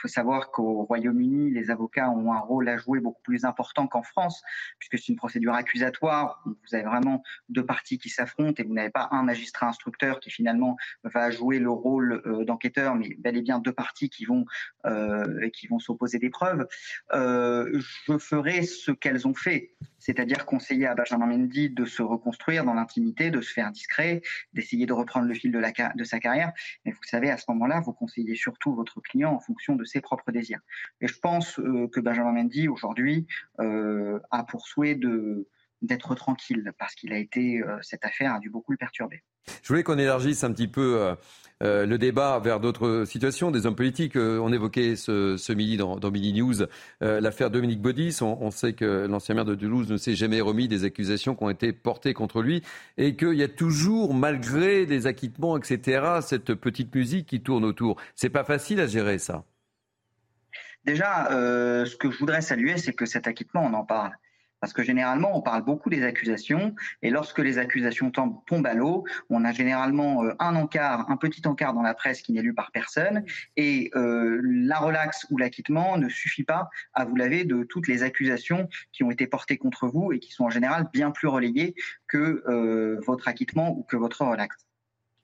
Faut savoir qu'au Royaume-Uni, les avocats ont un rôle à jouer beaucoup plus important qu'en France, puisque c'est une procédure accusatoire. Vous avez vraiment deux parties qui s'affrontent et vous n'avez pas un magistrat instructeur qui finalement va jouer le rôle euh, d'enquêteur, mais bel et bien deux parties qui vont euh, qui vont s'opposer des preuves. Euh, je ferai ce qu'elles ont fait, c'est-à-dire conseiller à Benjamin Mendy de se reconstruire dans l'intimité, de se faire discret, d'essayer de reprendre le fil de, de sa carrière. Mais vous savez, à ce moment-là, vous conseillez surtout votre client en fonction de ses propres désirs. Et je pense euh, que Benjamin Mendy, aujourd'hui, euh, a pour souhait de d'être tranquille parce qu'il a été euh, cette affaire a dû beaucoup le perturber. Je voulais qu'on élargisse un petit peu le débat vers d'autres situations, des hommes politiques. on évoquait ce, midi dans, dans Midi News l'affaire Dominique Baudis. On, on, sait que l'ancien maire de Toulouse ne s'est jamais remis des accusations qui ont été portées contre lui et qu'il y a toujours, malgré des acquittements, etc., cette petite musique qui tourne autour. C'est pas facile à gérer ça. Déjà, euh, ce que je voudrais saluer, c'est que cet acquittement, on en parle. Parce que généralement, on parle beaucoup des accusations, et lorsque les accusations tombent à l'eau, on a généralement euh, un encart, un petit encart dans la presse qui n'est lu par personne, et euh, la relaxe ou l'acquittement ne suffit pas à vous laver de toutes les accusations qui ont été portées contre vous et qui sont en général bien plus relayées que votre acquittement ou que votre relaxe.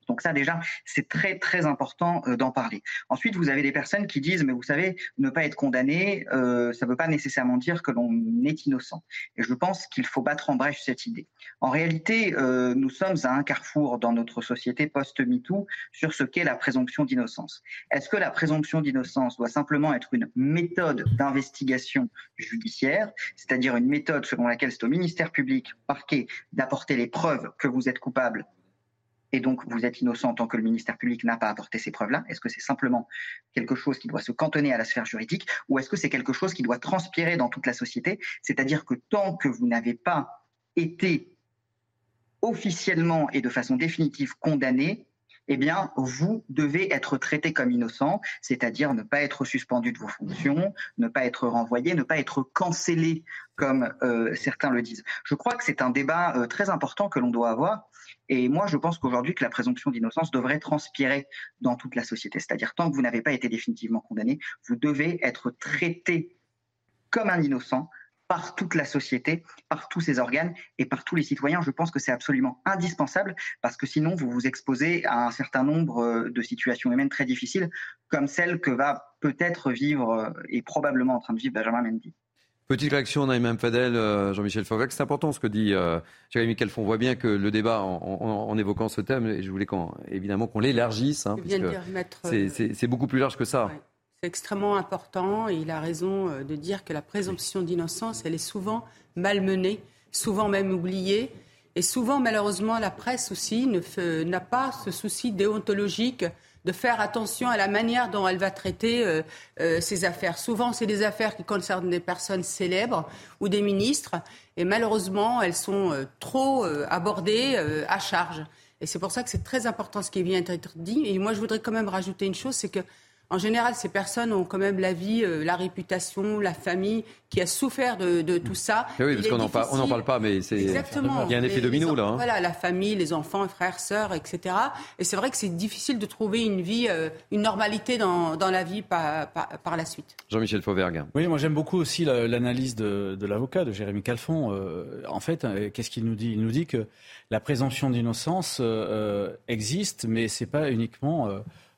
Donc ça déjà, c'est très très important euh, d'en parler. Ensuite, vous avez des personnes qui disent, mais vous savez, ne pas être condamné, euh, ça ne veut pas nécessairement dire que l'on est innocent. Et je pense qu'il faut battre en brèche cette idée. En réalité, euh, nous sommes à un carrefour dans notre société post-MeToo sur ce qu'est la présomption d'innocence. Est-ce que la présomption d'innocence doit simplement être une méthode d'investigation judiciaire, c'est-à-dire une méthode selon laquelle c'est au ministère public, parquet, d'apporter les preuves que vous êtes coupable et donc vous êtes innocent tant que le ministère public n'a pas apporté ces preuves-là Est-ce que c'est simplement quelque chose qui doit se cantonner à la sphère juridique ou est-ce que c'est quelque chose qui doit transpirer dans toute la société? C'est-à-dire que tant que vous n'avez pas été officiellement et de façon définitive condamné, eh bien, vous devez être traité comme innocent, c'est-à-dire ne pas être suspendu de vos fonctions, ne pas être renvoyé, ne pas être cancellé, comme euh, certains le disent. Je crois que c'est un débat euh, très important que l'on doit avoir. Et moi, je pense qu'aujourd'hui, que la présomption d'innocence devrait transpirer dans toute la société. C'est-à-dire, tant que vous n'avez pas été définitivement condamné, vous devez être traité comme un innocent par toute la société, par tous ses organes et par tous les citoyens. Je pense que c'est absolument indispensable parce que sinon vous vous exposez à un certain nombre euh, de situations humaines très difficiles comme celle que va peut-être vivre euh, et probablement en train de vivre Benjamin Mendy. Petite réaction Naïm Fadel, euh, Jean-Michel Fauvac. C'est important ce que dit Jérémy Calfon. On voit bien que le débat, en, évoquant ce thème, et je voulais évidemment qu'on l'élargisse, hein, c'est beaucoup plus large que ça. C'est extrêmement important et il a raison euh, de dire que la présomption d'innocence, elle est souvent malmenée, souvent même oubliée. Et souvent, malheureusement, la presse aussi n'a pas ce souci déontologique de faire attention à la manière dont elle va traiter euh, euh, ces affaires. Souvent, c'est des affaires qui concernent des personnes célèbres ou des ministres, et malheureusement, elles sont trop abordées à charge. Et c'est pour ça que c'est très important ce qui vient d'être dit. Et moi, je voudrais quand même rajouter une chose, c'est que en général, ces personnes ont quand même la vie, euh, la réputation, la famille qui a souffert de, tout ça. oui, parce qu'on n'en parle, pas, mais c'est exactement. Il y a un effet domino là. Hein. Voilà, la famille, les enfants, frères, sœurs, etc. Et c'est vrai que c'est difficile de trouver une vie, euh, une normalité dans, la vie par, par, la suite. Jean-Michel Fauvergue. Oui, moi j'aime beaucoup aussi l'analyse de, l'avocat de Jérémy Calfon. Euh, en fait, qu'est-ce qu'il nous dit? Il nous dit que la présomption d'innocence existe, mais c'est pas uniquement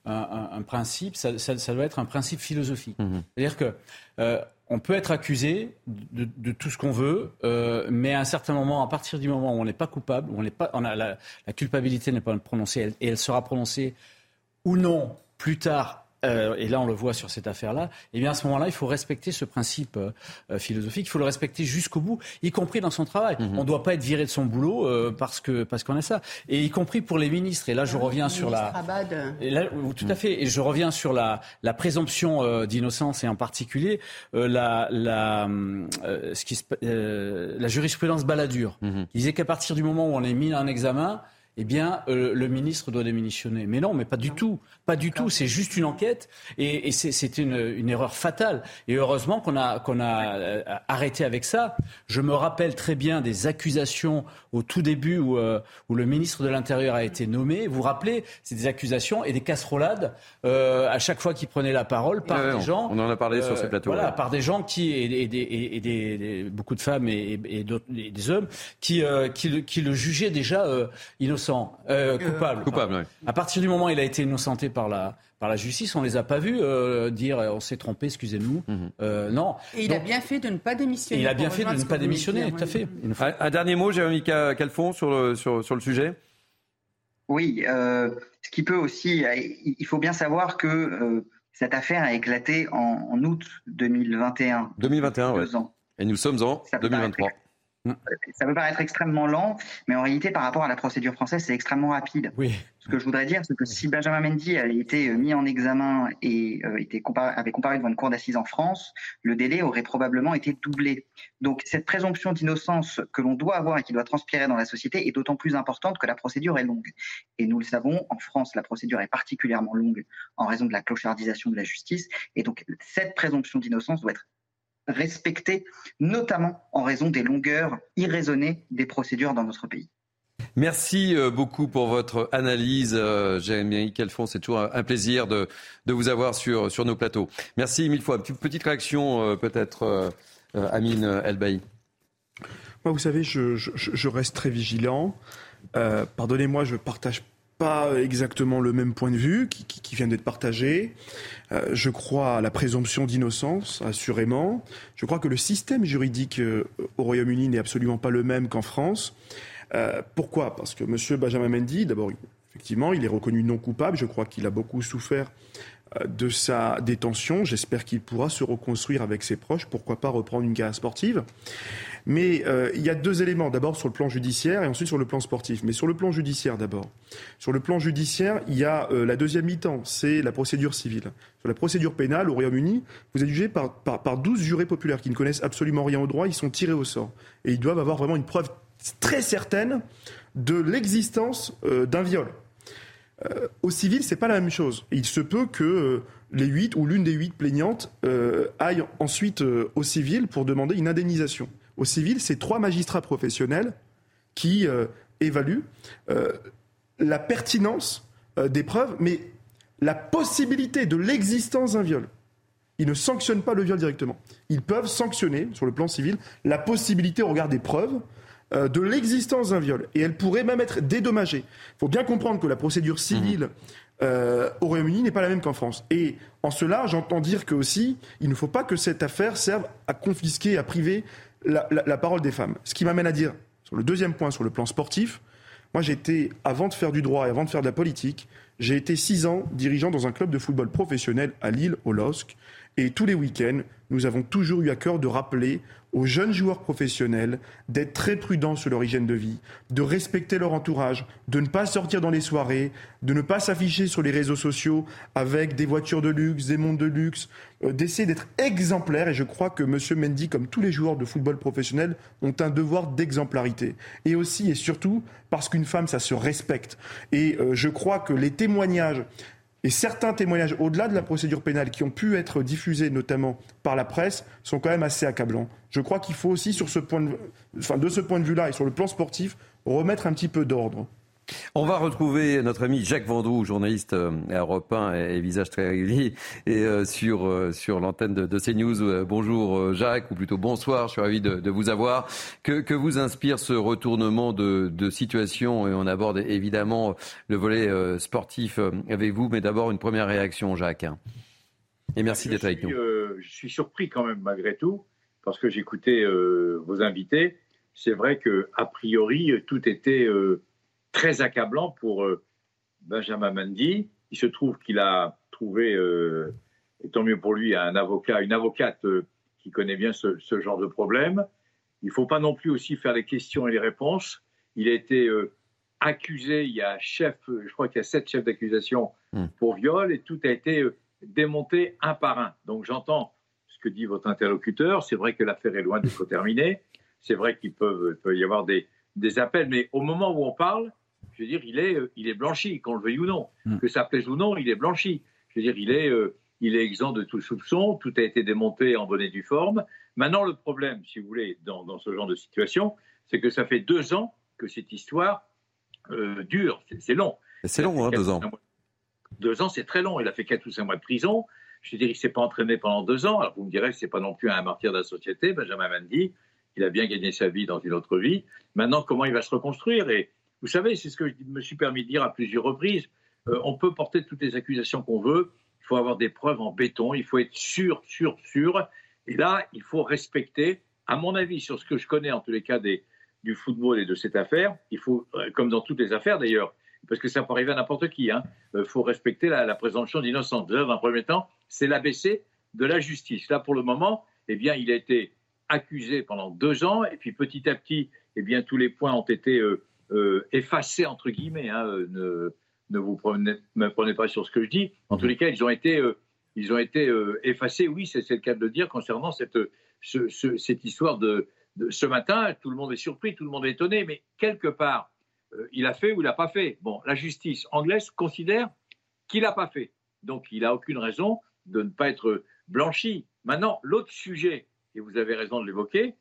un, principe, ça, doit être un principe philosophique. Mhm. C'est-à-dire que euh, on peut être accusé de, tout ce qu'on veut, euh, mais à un certain moment, à partir du moment où on n'est pas coupable, où on n'est pas, on a la, la, culpabilité n'est pas prononcée, et elle sera prononcée ou non plus tard euh, et là on le voit sur cette affaire-là, et eh bien à ce moment-là, il faut respecter ce principe euh, euh, philosophique, il faut le respecter jusqu'au bout, y compris dans son travail. Mhm. On ne doit pas être viré de son boulot parce que parce qu'on a ça, et y compris pour les ministres. Et là, je reviens sur la, et là, tout à fait, et je reviens sur la, la présomption d'innocence et en particulier la la ce qui la jurisprudence Balladur, mm qui disait qu'à partir du moment où on est mis en examen eh bien, euh, le ministre doit démissionner. Mais non, mais pas du tout. Pas du tout. C'est juste une enquête et, et c'est une, une, erreur fatale. Et heureusement qu'on a, qu'on a euh, arrêté avec ça. Je me rappelle très bien des accusations au tout début où, euh, où le ministre de l'Intérieur a été nommé. Vous vous rappelez, c'est des accusations et des casserolades à chaque fois qu'il prenait la parole par des gens. On en a parlé sur ces plateaux. Voilà, par des gens qui et, et, et des, beaucoup de femmes et, des hommes qui, qui, le, qui le jugeaient déjà innocent. Euh, coupable. coupable À partir du moment où il a été innocenté par la, par la justice, on les a pas vus euh, dire on s'est trompé, excusez-nous. Mhm. Euh, non. Et il a bien fait de ne pas démissionner. il a bien fait de ne pas démissionner, tout à fait. Un, dernier mot, Jérémy Calfon, sur le, sur, sur le sujet Oui, ce qui peut aussi, il faut bien savoir que cette affaire a éclaté en, août 2021. 2021, oui. Et nous sommes en 2023. Ça peut paraître extrêmement lent, mais en réalité, par rapport à la procédure française, c'est extrêmement rapide. Oui. Ce que je voudrais dire, c'est que si Benjamin Mendy avait été mis en examen et euh, était avait comparé devant une cour d'assises en France, le délai aurait probablement été doublé. Donc cette présomption d'innocence que l'on doit avoir et qui doit transpirer dans la société est d'autant plus importante que la procédure est longue. Et nous le savons, en France, la procédure est particulièrement longue en raison de la clochardisation de la justice. Et donc cette présomption d'innocence doit être respectée, notamment en raison des longueurs irraisonnées des procédures dans notre pays. Merci euh, beaucoup pour votre analyse, euh, Jérémy Calfon. C'est toujours un plaisir de, vous avoir sur, sur nos plateaux. Merci mille fois. Petite réaction euh, peut-être, Amine Elbaï. Moi, vous savez, je, reste très vigilant. Pardonnez-moi, je partage pas exactement le même point de vue qui, vient d'être partagé. Euh, je crois à la présomption d'innocence, assurément. Je crois que le système juridique euh, au Royaume-Uni n'est absolument pas le même qu'en France. Euh, pourquoi? Parce que M. Benjamin Mendy, d'abord, effectivement, il est reconnu non coupable. Je crois qu'il a beaucoup souffert de sa détention. J'espère qu'il pourra se reconstruire avec ses proches. Pourquoi pas reprendre une carrière sportive? Mais euh, il y a deux éléments. D'abord sur le plan judiciaire et ensuite sur le plan sportif. Mais sur le plan judiciaire d'abord. Sur le plan judiciaire, il y a euh, la deuxième mi-temps, c'est la procédure civile. Sur la procédure pénale au Royaume-Uni, vous êtes jugé par, par, 12 jurés populaires qui ne connaissent absolument rien au droit. Ils sont tirés au sort. Et ils doivent avoir vraiment une preuve très certaine de l'existence euh, d'un viol. au civil, c'est pas la même chose. il se peut que les huit ou l'une des huit plaignantes aillent ensuite au civil pour demander une indemnisation. Au civil, c'est trois magistrats professionnels qui euh, évaluent euh, la pertinence euh, des preuves, mais la possibilité de l'existence d'un viol. Ils ne sanctionnent pas le viol directement. Ils peuvent sanctionner, sur le plan civil, la possibilité, au regard des preuves, de l'existence d'un viol. Et elle pourrait même être dédommagée. Il faut bien comprendre que la procédure civile mmh. au Royaume-Uni n'est pas la même qu'en France. Et en cela, j'entends dire que aussi, il ne faut pas que cette affaire serve à confisquer, à priver la, parole des femmes. Ce qui m'amène à dire, sur le deuxième point, sur le plan sportif, moi j'étais, avant de faire du droit et avant de faire de la politique, j'ai été six ans dirigeant dans un club de football professionnel à Lille, au LOSC. Et tous les week-ends, nous avons toujours eu à cœur de rappeler aux jeunes joueurs professionnels d'être très prudents sur leur hygiène de vie, de respecter leur entourage, de ne pas sortir dans les soirées, de ne pas s'afficher sur les réseaux sociaux avec des voitures de luxe, des montres de luxe, euh, d'essayer d'être exemplaires. Et je crois que M. Mendy, comme tous les joueurs de football professionnel, ont un devoir d'exemplarité. Et aussi et surtout parce qu'une femme, ça se respecte. Et euh, je crois que les témoignages Et certains témoignages, au-delà de la procédure pénale, qui ont pu être diffusés notamment par la presse, sont quand même assez accablants. Je crois qu'il faut aussi, sur ce point de, enfin, de ce point de vue-là et sur le plan sportif, remettre un petit peu d'ordre. On va retrouver notre ami Jacques Vendroux, journaliste euh, à Europe 1 et visage très régulier, et euh, sur, euh, sur l'antenne de, de, CNews. Bonjour Jacques, ou plutôt bonsoir, je suis ravi de, vous avoir. Que, que, vous inspire ce retournement de, de, situation? Et on aborde évidemment le volet sportif avec vous, mais d'abord une première réaction, Jacques. Et merci d'être avec nous. je suis surpris quand même, malgré tout, parce que j'écoutais vos invités. C'est vrai que a priori, tout était très accablant pour euh, Benjamin Mendy. Il se trouve qu'il a trouvé, euh, et tant mieux pour lui, un avocat, une avocate euh, qui connaît bien ce, genre de problème. Il ne faut pas non plus aussi faire les questions et les réponses. Il a été accusé, il y a chef, je crois qu'il y a sept chefs d'accusation hmm. pour viol, et tout a été démonté un par un. Donc j'entends ce que dit votre interlocuteur. C'est vrai que l'affaire est loin d'être terminée. C'est vrai qu'il peut, peut, y avoir des, des appels, mais au moment où on parle, je veux dire, il est, euh, il est blanchi, qu'on le veuille ou non. Hmm. Que ça plaise ou non, il est blanchi. Je veux dire, il est, euh, il est exempt de tout soupçon, tout a été démonté en bonne et due forme. Maintenant, le problème, si vous voulez, dans, ce genre de situation, c'est que ça fait deux ans que cette histoire euh, dure. C'est long. C'est long, hein, deux ans. Deux ans, c'est très long. Il a fait quatre ou cinq mois de prison. Je veux dire, il ne s'est pas entraîné pendant deux ans. Alors, vous me direz, ce n'est pas non plus un martyr de la société. Benjamin Mendy, il a bien gagné sa vie dans une autre vie. Maintenant, comment il va se reconstruire? Et, vous savez, c'est ce que je me suis permis de dire à plusieurs reprises. Euh, on peut porter toutes les accusations qu'on veut. Il faut avoir des preuves en béton. Il faut être sûr, sûr, sûr. Et là, il faut respecter, à mon avis, sur ce que je connais en tous les cas du football et de cette affaire, il faut, euh, comme dans toutes les affaires d'ailleurs, parce que ça peut arriver à n'importe qui, il hein, euh, faut respecter la, présomption d'innocence. Dans un premier temps, c'est l'ABC de la justice. Là, pour le moment, eh bien, il a été accusé pendant deux ans, et puis petit à petit, eh bien, tous les points ont été effacés, entre guillemets. Hein, euh, ne, ne vous prenez, me prenez pas sur ce que je dis. En tous les cas, ils ont été, euh, ils ont été effacés, oui, c'est le cas de le dire, concernant cette, cette histoire de, ce matin. Tout le monde est surpris, tout le monde est étonné, mais quelque part, il a fait ou il n'a pas fait. Bon, la justice anglaise considère qu'il n'a pas fait. Donc, il n'a aucune raison de ne pas être blanchi. Maintenant, l'autre sujet, et vous avez raison de l'évoquer,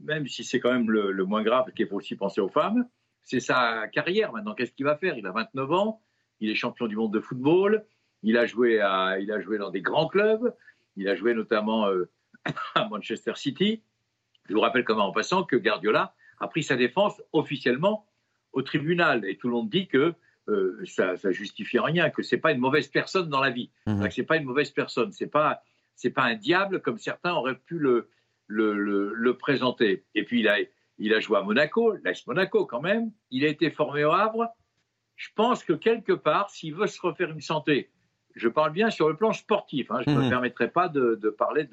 même si c'est quand même le, le moins grave, qu'il faut aussi penser aux femmes, c'est sa carrière maintenant. Qu'est-ce qu'il va faire? Il a 29 ans, il est champion du monde de football, il a joué, à, il a joué dans des grands clubs, il a joué notamment euh, <coughs> à Manchester City. Je vous rappelle comment en passant que Guardiola a pris sa défense officiellement au tribunal et tout le monde dit que euh, ça, ça justifie rien, que c'est pas une mauvaise personne dans la vie, mmh. c'est pas une mauvaise personne, c'est pas c'est pas un diable comme certains auraient pu le, le, le présenter. Et puis il a il a joué à Monaco, l'AS Monaco quand même. Il a été formé au Havre. Je pense que quelque part, s'il veut se refaire une santé, je parle bien sur le plan sportif, hein, je ne me mhm. permettrai pas de, parler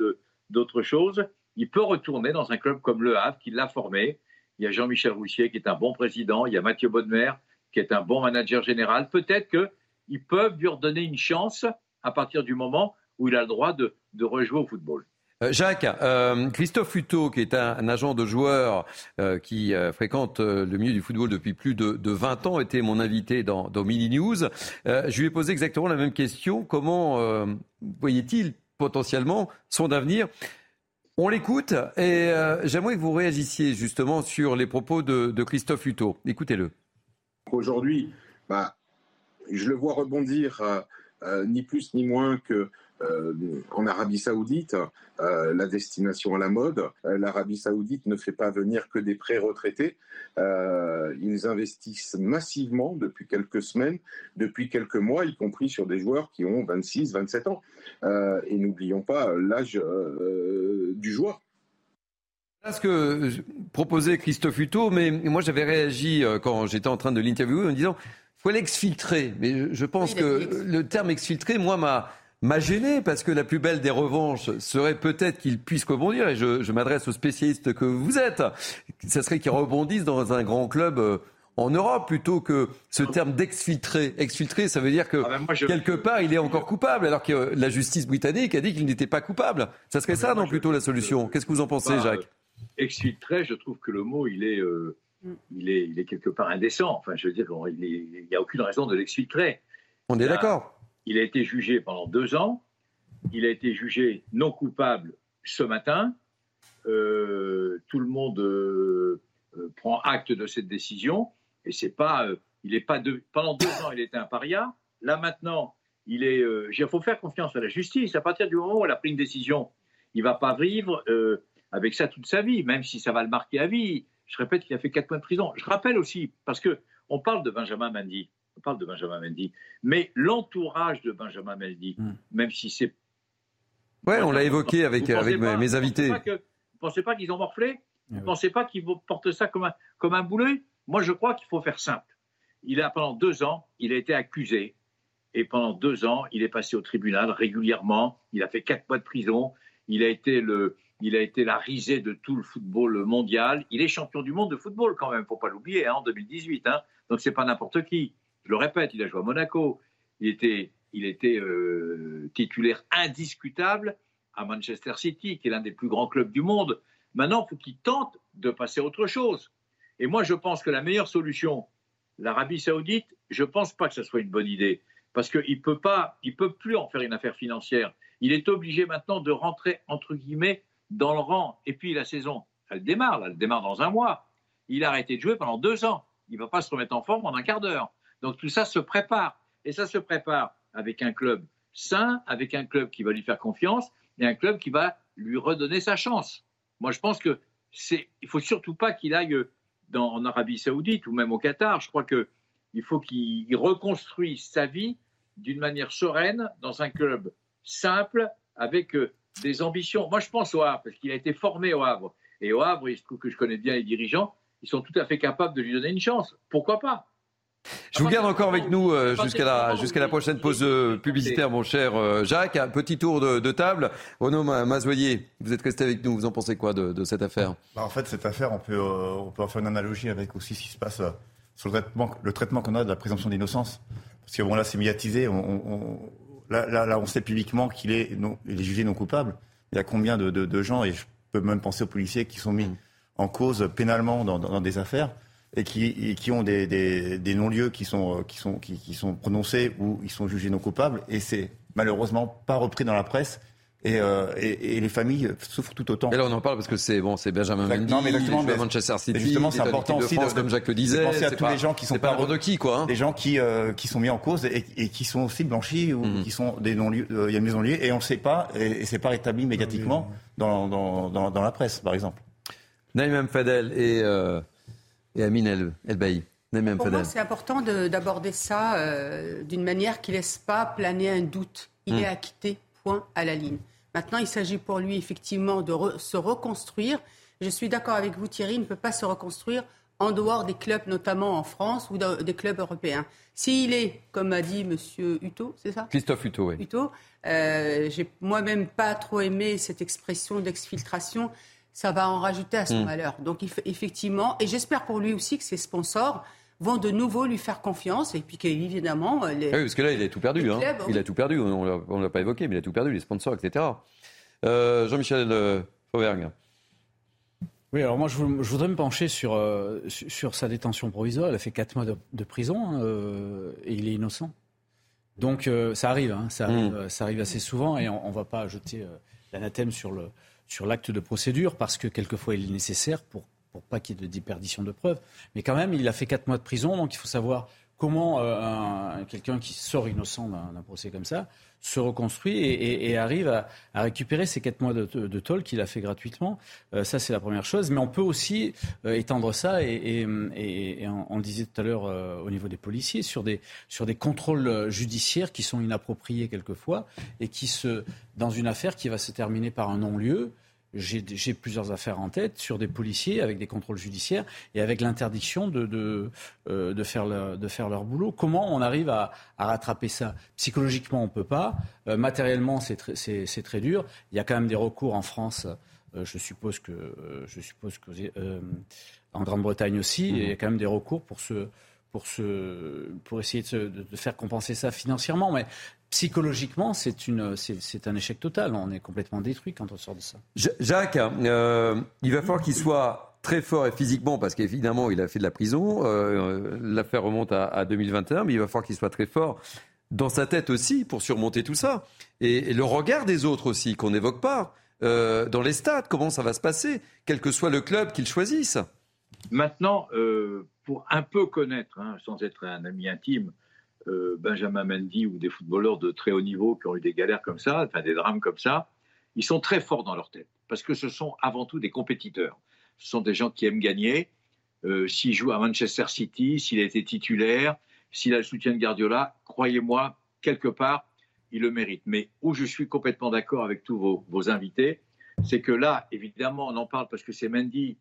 d'autre chose, il peut retourner dans un club comme le Havre, qui l'a formé. Il y a Jean-Michel Roussier qui est un bon président, il y a Mathieu Bodmer qui est un bon manager général. Peut-être qu'ils peuvent lui redonner une chance à partir du moment où il a le droit de rejouer au football. Euh, Jacques, euh, Christophe Hutto, qui est un, agent de joueur euh, qui fréquente le milieu du football depuis plus de, 20 ans, était mon invité dans, Mini News. je lui ai posé exactement la même question. Comment voyait-il potentiellement son avenir? On l'écoute et j'aimerais que vous réagissiez justement sur les propos de, Christophe Hutto. Écoutez-le. Aujourd'hui, bah, je le vois rebondir ni plus ni moins que en Arabie Saoudite, euh, la destination à la mode. Euh, L'Arabie Saoudite ne fait pas venir que des pré-retraités. ils investissent massivement depuis quelques semaines, depuis quelques mois, y compris sur des joueurs qui ont 26, 27 ans. et n'oublions pas l'âge du joueur. Voilà ce que proposait Christophe Hutto, mais moi j'avais réagi quand j'étais en train de l'interviewer en disant faut l'exfiltrer. Mais je pense que le terme exfiltrer, moi, m'a m'a gêné parce que la plus belle des revanches serait peut-être qu'il puisse rebondir et je, m'adresse aux spécialistes que vous êtes. Ça serait qu'il rebondisse dans un grand club euh, en Europe plutôt que ce terme d'exfiltrer. Exfiltrer, ça veut dire que ah ben quelque part il est encore coupable alors que la justice britannique a dit qu'il n'était pas coupable. Ça serait ah ben ça, non, plutôt la solution. Qu'est-ce que vous en pensez, bah, Jacques? Exfiltrer, je trouve que le mot il est, euh, il est, il est quelque part indécent. Enfin, je veux dire, il n'y a aucune raison de l'exfiltrer. On est d'accord. Il a été jugé pendant deux ans. Il a été jugé non coupable ce matin. Euh, tout le monde euh, euh, prend acte de cette décision. Et c'est pas, il est pas de, pendant deux ans, il était un paria. Là maintenant, il est. il faut faire confiance à la justice. À partir du moment où elle a pris une décision, il va pas vivre avec ça toute sa vie, même si ça va le marquer à vie. Je répète qu'il a fait quatre mois de prison. Je rappelle aussi, parce que on parle de Benjamin Mendy, on parle de Benjamin Mendy, mais l'entourage de Benjamin Mendy, hmm. même si c'est Ouais, on l'a évoqué avec, avec mes, invités. Vous ne pensez pas qu'ils ont morflé? Vous ne pensez pas qu'ils portent ça comme un, comme un boulet? Moi, je crois qu'il faut faire simple. Il a, pendant deux ans, il a été accusé. Et pendant deux ans, il est passé au tribunal régulièrement. Il a fait quatre mois de prison. Il a été, le, il a été la risée de tout le football mondial. Il est champion du monde de football quand même, faut pas l'oublier, hein, en 2018. Hein. Donc c'est pas n'importe qui. Je le répète, il a joué à Monaco. Il était euh, titulaire indiscutable à Manchester City, qui est l'un des plus grands clubs du monde. Maintenant, il faut qu'il tente de passer à autre chose. Et moi, je pense que la meilleure solution, l'Arabie saoudite, je ne pense pas que ce soit une bonne idée. Parce qu'il ne peut peut plus en faire une affaire financière. Il est obligé maintenant de rentrer, entre guillemets, dans le rang. Et puis la saison, elle démarre, elle démarre dans un mois. Il a arrêté de jouer pendant deux ans. Il ne va pas se remettre en forme en un quart d'heure. Donc tout ça se prépare. Et ça se prépare avec un club sain, avec un club qui va lui faire confiance et un club qui va lui redonner sa chance. Moi, je pense que c'est, il faut surtout pas qu'il aille dans, en Arabie Saoudite ou même au Qatar. Je crois que il faut qu'il reconstruise sa vie d'une manière sereine dans un club simple avec euh, des ambitions. Moi, je pense au Havre parce qu'il a été formé au Havre et au Havre, il trouve que je connais bien les dirigeants. Ils sont tout à fait capables de lui donner une chance. Pourquoi pas? Je vous garde encore avec nous euh, jusqu'à la, jusqu'à la prochaine pause euh, publicitaire, mon cher euh, Jacques. Un petit tour de, table. Renaud Mazoyer, vous êtes resté avec nous. Vous en pensez quoi de, cette affaire? Bah, En fait, cette affaire, on peut, on peut en faire une analogie avec aussi ce qui se passe sur le traitement, le traitement qu'on a de la présomption d'innocence. Parce que bon, là, c'est médiatisé. On, là, là, on sait publiquement qu'il est, non, il est jugé non coupable. Il y a combien de, gens, et je peux même penser aux policiers, qui sont mis en cause pénalement dans des affaires et qui, qui ont des, des, des non-lieux qui sont, euh, qui, sont, qui, qui, sont prononcés ou ils sont jugés non coupables, et c'est malheureusement pas repris dans la presse. Et, euh, et, et, les familles souffrent tout autant. Et là, on en parle parce que c'est bon, c'est Benjamin Mendy, non, mais exactement, mais Manchester City, justement, c'est important aussi de, comme Jacques le disait. Penser à tous les gens qui sont pas, de qui, quoi. Hein. Des gens qui euh, qui sont mis en cause et, et qui sont aussi blanchis ou mhm. qui sont des non-lieux. Euh, il y a une maison lieu et on ne sait pas et, c'est pas rétabli médiatiquement dans, dans, dans, dans, la presse, par exemple. Naïm Fadel et euh, et Amine El, El Pour moi, c'est important d'aborder ça euh, d'une manière qui ne laisse pas planer un doute. Il est hmm. acquitté, point à la ligne. Maintenant, il s'agit pour lui effectivement de se reconstruire. Je suis d'accord avec vous, Thierry, il ne peut pas se reconstruire en dehors des clubs, notamment en France ou des clubs européens. S'il est, comme a dit M. Hutto, c'est ça? Christophe Hutto, oui. Hutto, euh, j'ai moi-même pas trop aimé cette expression d'exfiltration ça va en rajouter à son hmm. malheur. Donc effectivement, et j'espère pour lui aussi que ses sponsors vont de nouveau lui faire confiance et puis qu'évidemment... Les, oui, parce que là, il a tout perdu. Hein. il a tout perdu, on ne l'a pas évoqué, mais il a tout perdu, les sponsors, etc. Euh, Jean-Michel euh, Fauvergue. Oui, alors moi, je, voudrais me pencher sur, euh, sur sa détention provisoire. Elle a fait 4 mois de, prison hein, et il est innocent. Donc ça arrive, hein, ça, arrive hmm. ça arrive assez souvent et on ne va pas jeter l'anathème sur le, sur l'acte de procédure parce que quelquefois il est nécessaire pour, pour pas qu'il y ait de déperdition de preuves. Mais quand même, il a fait quatre mois de prison, donc il faut savoir comment euh, quelqu'un qui sort innocent d'un procès comme ça se reconstruit et, arrive à, récupérer ces quatre mois de, de, toll qu'il a fait gratuitement. Euh, ça, c'est la première chose. Mais on peut aussi euh, étendre ça, et, on, le disait tout à l'heure au niveau des policiers, sur des, sur des contrôles judiciaires qui sont inappropriés quelquefois et qui se, dans une affaire qui va se terminer par un non-lieu, j'ai plusieurs affaires en tête sur des policiers avec des contrôles judiciaires et avec l'interdiction de, de, euh, de, faire leur, de faire leur boulot. Comment on arrive à, à rattraper ça? Psychologiquement, on ne peut pas. Euh, matériellement, c'est très, très dur. Il y a quand même des recours en France. Euh, je suppose que, je suppose que en Grande-Bretagne aussi, mmh. il y a quand même des recours pour se pour, se, pour essayer de, de, faire compenser ça financièrement. Mais psychologiquement, c'est, une, c'est, un échec total. On est complètement détruit quand on sort de ça. Jacques, euh, il va falloir qu'il soit très fort et physiquement, parce qu'évidemment, il a fait de la prison. Euh, l'affaire remonte à, 2021, mais il va falloir qu'il soit très fort dans sa tête aussi pour surmonter tout ça. Et, le regard des autres aussi, qu'on n'évoque pas. Euh, dans les stades, comment ça va se passer, quel que soit le club qu'ils choisissent. Maintenant, euh, pour un peu connaître, hein, sans être un ami intime, euh, Benjamin Mendy ou des footballeurs de très haut niveau qui ont eu des galères comme ça, enfin des drames comme ça, ils sont très forts dans leur tête, parce que ce sont avant tout des compétiteurs. Ce sont des gens qui aiment gagner. s'il joue à Manchester City, s'il a été titulaire, s'il a le soutien de Guardiola, croyez-moi, quelque part, il le mérite. Mais où je suis complètement d'accord avec tous vos, invités, c'est que là, évidemment, on en parle parce que c'est Mendy.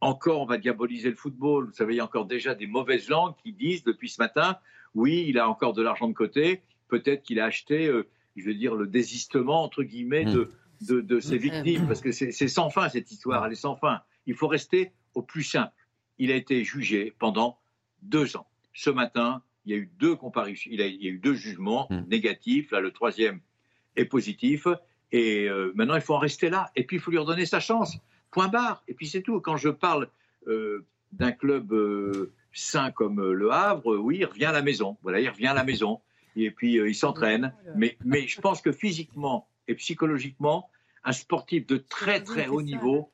Encore, on va diaboliser le football. Vous savez, il y a encore déjà des mauvaises langues qui disent depuis ce matin, oui, il a encore de l'argent de côté. Peut-être qu'il a acheté, euh, je veux dire, le désistement, entre guillemets, de, de, de ses victimes. Parce que c'est sans fin, cette histoire, elle est sans fin. Il faut rester au plus simple. Il a été jugé pendant deux ans. Ce matin, il y a eu deux comparutions, il, y a eu deux jugements hmm. négatifs. Là, le troisième est positif. Et euh, maintenant, il faut en rester là. Et puis, il faut lui redonner sa chance. Point barre. Et puis, c'est tout. Quand je parle euh, d'un club euh, sain comme le Havre, oui, il revient à la maison. Voilà, il revient à la maison. Et puis, il s'entraîne. Mais, mais je pense que physiquement et psychologiquement, un sportif de très, très haut niveau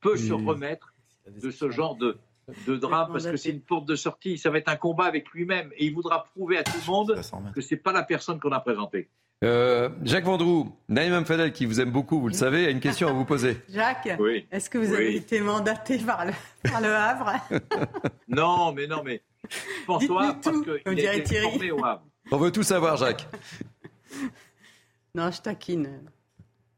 peut se remettre de ce genre de, de drame parce que c'est une porte de sortie. Ça va être un combat avec lui-même et il voudra prouver à tout le monde que c'est pas la personne qu'on a présentée. Euh, Jacques Vendroux, Naïm Fadel, qui vous aime beaucoup, vous le savez, a une question à vous poser. <laughs> Jacques, est-ce que vous avez été mandaté par le, par le Havre <laughs> <laughs> Non, mais non, mais pense-toi, parce qu'il a été formé au Havre. On veut tout savoir, Jacques. non, je taquine.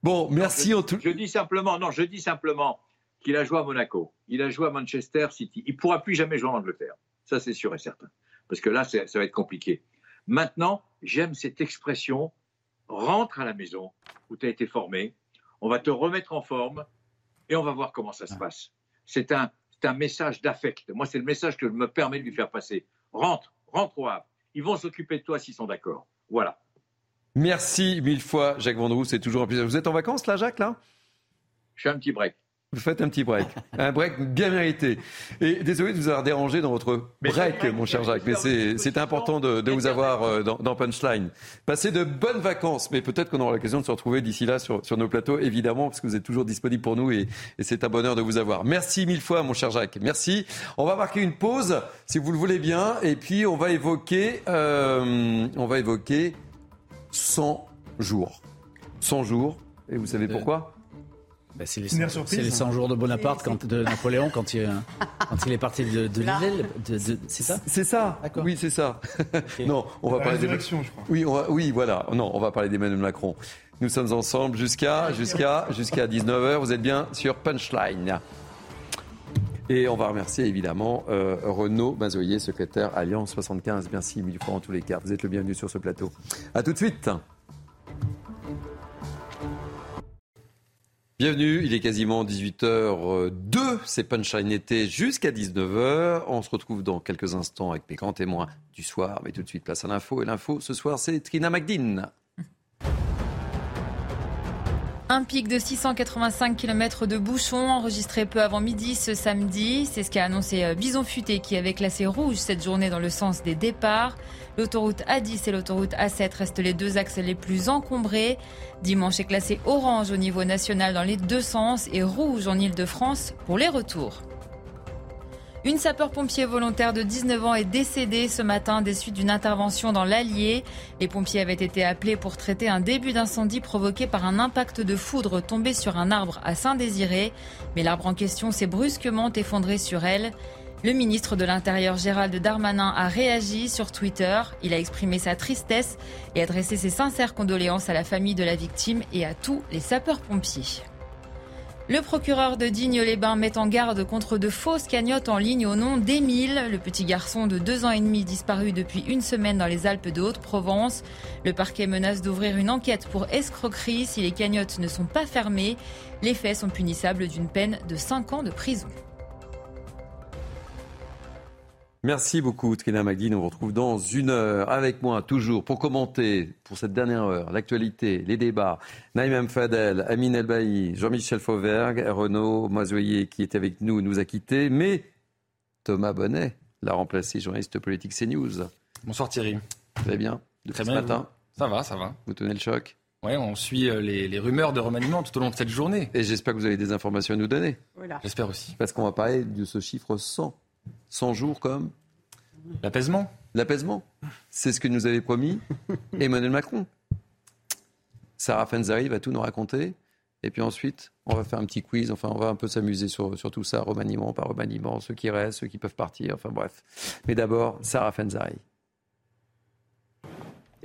Bon, merci en tout. Je dis simplement, non, je dis simplement qu'il a joué à Monaco, il a joué à Manchester City. Il ne pourra plus jamais jouer en Angleterre. Ça, c'est sûr et certain. Parce que là, ça va être compliqué. Maintenant, j'aime cette expression rentre à la maison où tu as été formé, on va te remettre en forme et on va voir comment ça se passe. C'est un, un message d'affect. Moi, c'est le message que je me permets de lui faire passer. Rentre, rentre au Havre. Ils vont s'occuper de toi s'ils sont d'accord. Voilà. Merci mille fois, Jacques Vendroux. C'est toujours un plaisir. Vous êtes en vacances, là, Jacques, là? Je fais un petit break. Vous faites un petit break. <laughs> un break bien mérité. Et désolé de vous avoir dérangé dans votre break, mon cher Jacques, mais c'est important de, vous avoir euh, dans, Punchline. Passez de bonnes vacances, mais peut-être qu'on aura l'occasion de se retrouver d'ici là sur, nos plateaux, évidemment, parce que vous êtes toujours disponible pour nous et, c'est un bonheur de vous avoir. Merci mille fois, mon cher Jacques. Merci. On va marquer une pause, si vous le voulez bien, et puis on va évoquer, euh, on va évoquer 100 jours. 100 jours. Et vous savez pourquoi? Bah, c'est les, 100 jours de Bonaparte, quand, de Napoléon, quand il, quand il est parti de, de l'île. c'est ça? C'est ça. Oui, c'est ça. non, on va parler des. Oui, oui, voilà. Non, on va parler d'Emmanuel Macron. Nous sommes ensemble jusqu'à jusqu'à jusqu'à 19h. Vous êtes bien sur Punchline. Et on va remercier évidemment euh, Renaud Mazoyer, secrétaire Alliance 75. Merci mille fois en tous les cas. Vous êtes le bienvenu sur ce plateau. A tout de suite. Bienvenue, il est quasiment 18h02, c'est Punchline été jusqu'à 19h. On se retrouve dans quelques instants avec mes grands témoins du soir, mais tout de suite place à l'info. Et l'info ce soir, c'est Trina McDean. Un pic de 685 km de bouchons enregistré peu avant midi ce samedi. C'est ce qu'a annoncé euh, Bison Futé qui avait classé rouge cette journée dans le sens des départs. L'autoroute A10 et l'autoroute A7 restent les deux axes les plus encombrés. Dimanche est classé orange au niveau national dans les deux sens et rouge en Ile-de-France pour les retours. Une sapeur-pompier volontaire de 19 ans est décédée ce matin des suites d'une intervention dans l'Allier. Les pompiers avaient été appelés pour traiter un début d'incendie provoqué par un impact de foudre tombé sur un arbre à Saint-Désiré. Mais l'arbre en question s'est brusquement effondré sur elle. Le ministre de l'Intérieur Gérald Darmanin a réagi sur Twitter. Il a exprimé sa tristesse et adressé ses sincères condoléances à la famille de la victime et à tous les sapeurs-pompiers. Le procureur de Digne-les-Bains met en garde contre de fausses cagnottes en ligne au nom d'Émile, le petit garçon de deux ans et demi disparu depuis une semaine dans les Alpes de Haute-Provence. Le parquet menace d'ouvrir une enquête pour escroquerie si les cagnottes ne sont pas fermées. Les faits sont punissables d'une peine de 5 ans de prison. Merci beaucoup, Trina Magui. On vous retrouve dans une heure avec moi, toujours, pour commenter, pour cette dernière heure, l'actualité, les débats. Naïm Fadel, Amine Elbaï, Jean-Michel Fauvergue, Renaud Moisoyer, qui était avec nous, nous a quittés. Mais Thomas Bonnet l'a remplacé, journaliste politique CNews. Bonsoir Thierry. Très bien. Très ce bien, matin Ça va, ça va. Vous tenez le choc? Ouais, on suit euh, les, les rumeurs de remaniement tout au long de cette journée. Et j'espère que vous avez des informations à nous donner. Voilà. J'espère aussi. Parce qu'on va parler de ce chiffre 100. 100 jours comme L'apaisement. L'apaisement. C'est ce que nous avait promis <laughs> Emmanuel Macron. Sarah Fenzari va tout nous raconter. Et puis ensuite, on va faire un petit quiz. Enfin, on va un peu s'amuser sur, sur tout ça, remaniement par remaniement, ceux qui restent, ceux qui peuvent partir. Enfin bref. Mais d'abord, Sarah Fenzari.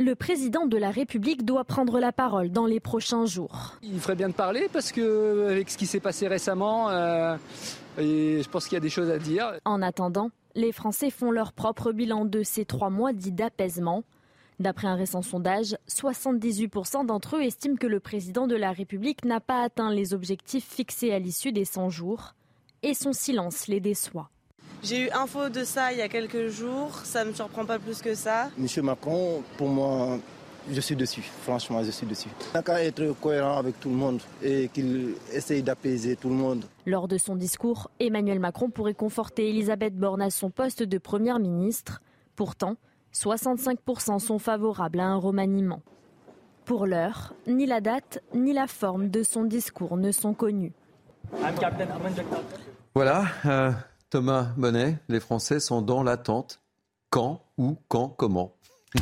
Le président de la République doit prendre la parole dans les prochains jours. Il ferait bien de parler parce que avec ce qui s'est passé récemment, euh, et je pense qu'il y a des choses à dire. En attendant, les Français font leur propre bilan de ces trois mois dits d'apaisement. D'après un récent sondage, 78% d'entre eux estiment que le président de la République n'a pas atteint les objectifs fixés à l'issue des 100 jours. Et son silence les déçoit. J'ai eu info de ça il y a quelques jours, ça me surprend pas plus que ça. Monsieur Macron, pour moi, je suis dessus. Franchement, je suis dessus. Il n'a qu'à être cohérent avec tout le monde et qu'il essaye d'apaiser tout le monde. Lors de son discours, Emmanuel Macron pourrait conforter Elisabeth Borne à son poste de première ministre. Pourtant, 65% sont favorables à un remaniement. Pour l'heure, ni la date ni la forme de son discours ne sont connus. Voilà, euh, Thomas Bonnet, les Français sont dans l'attente. Quand, où, quand, comment?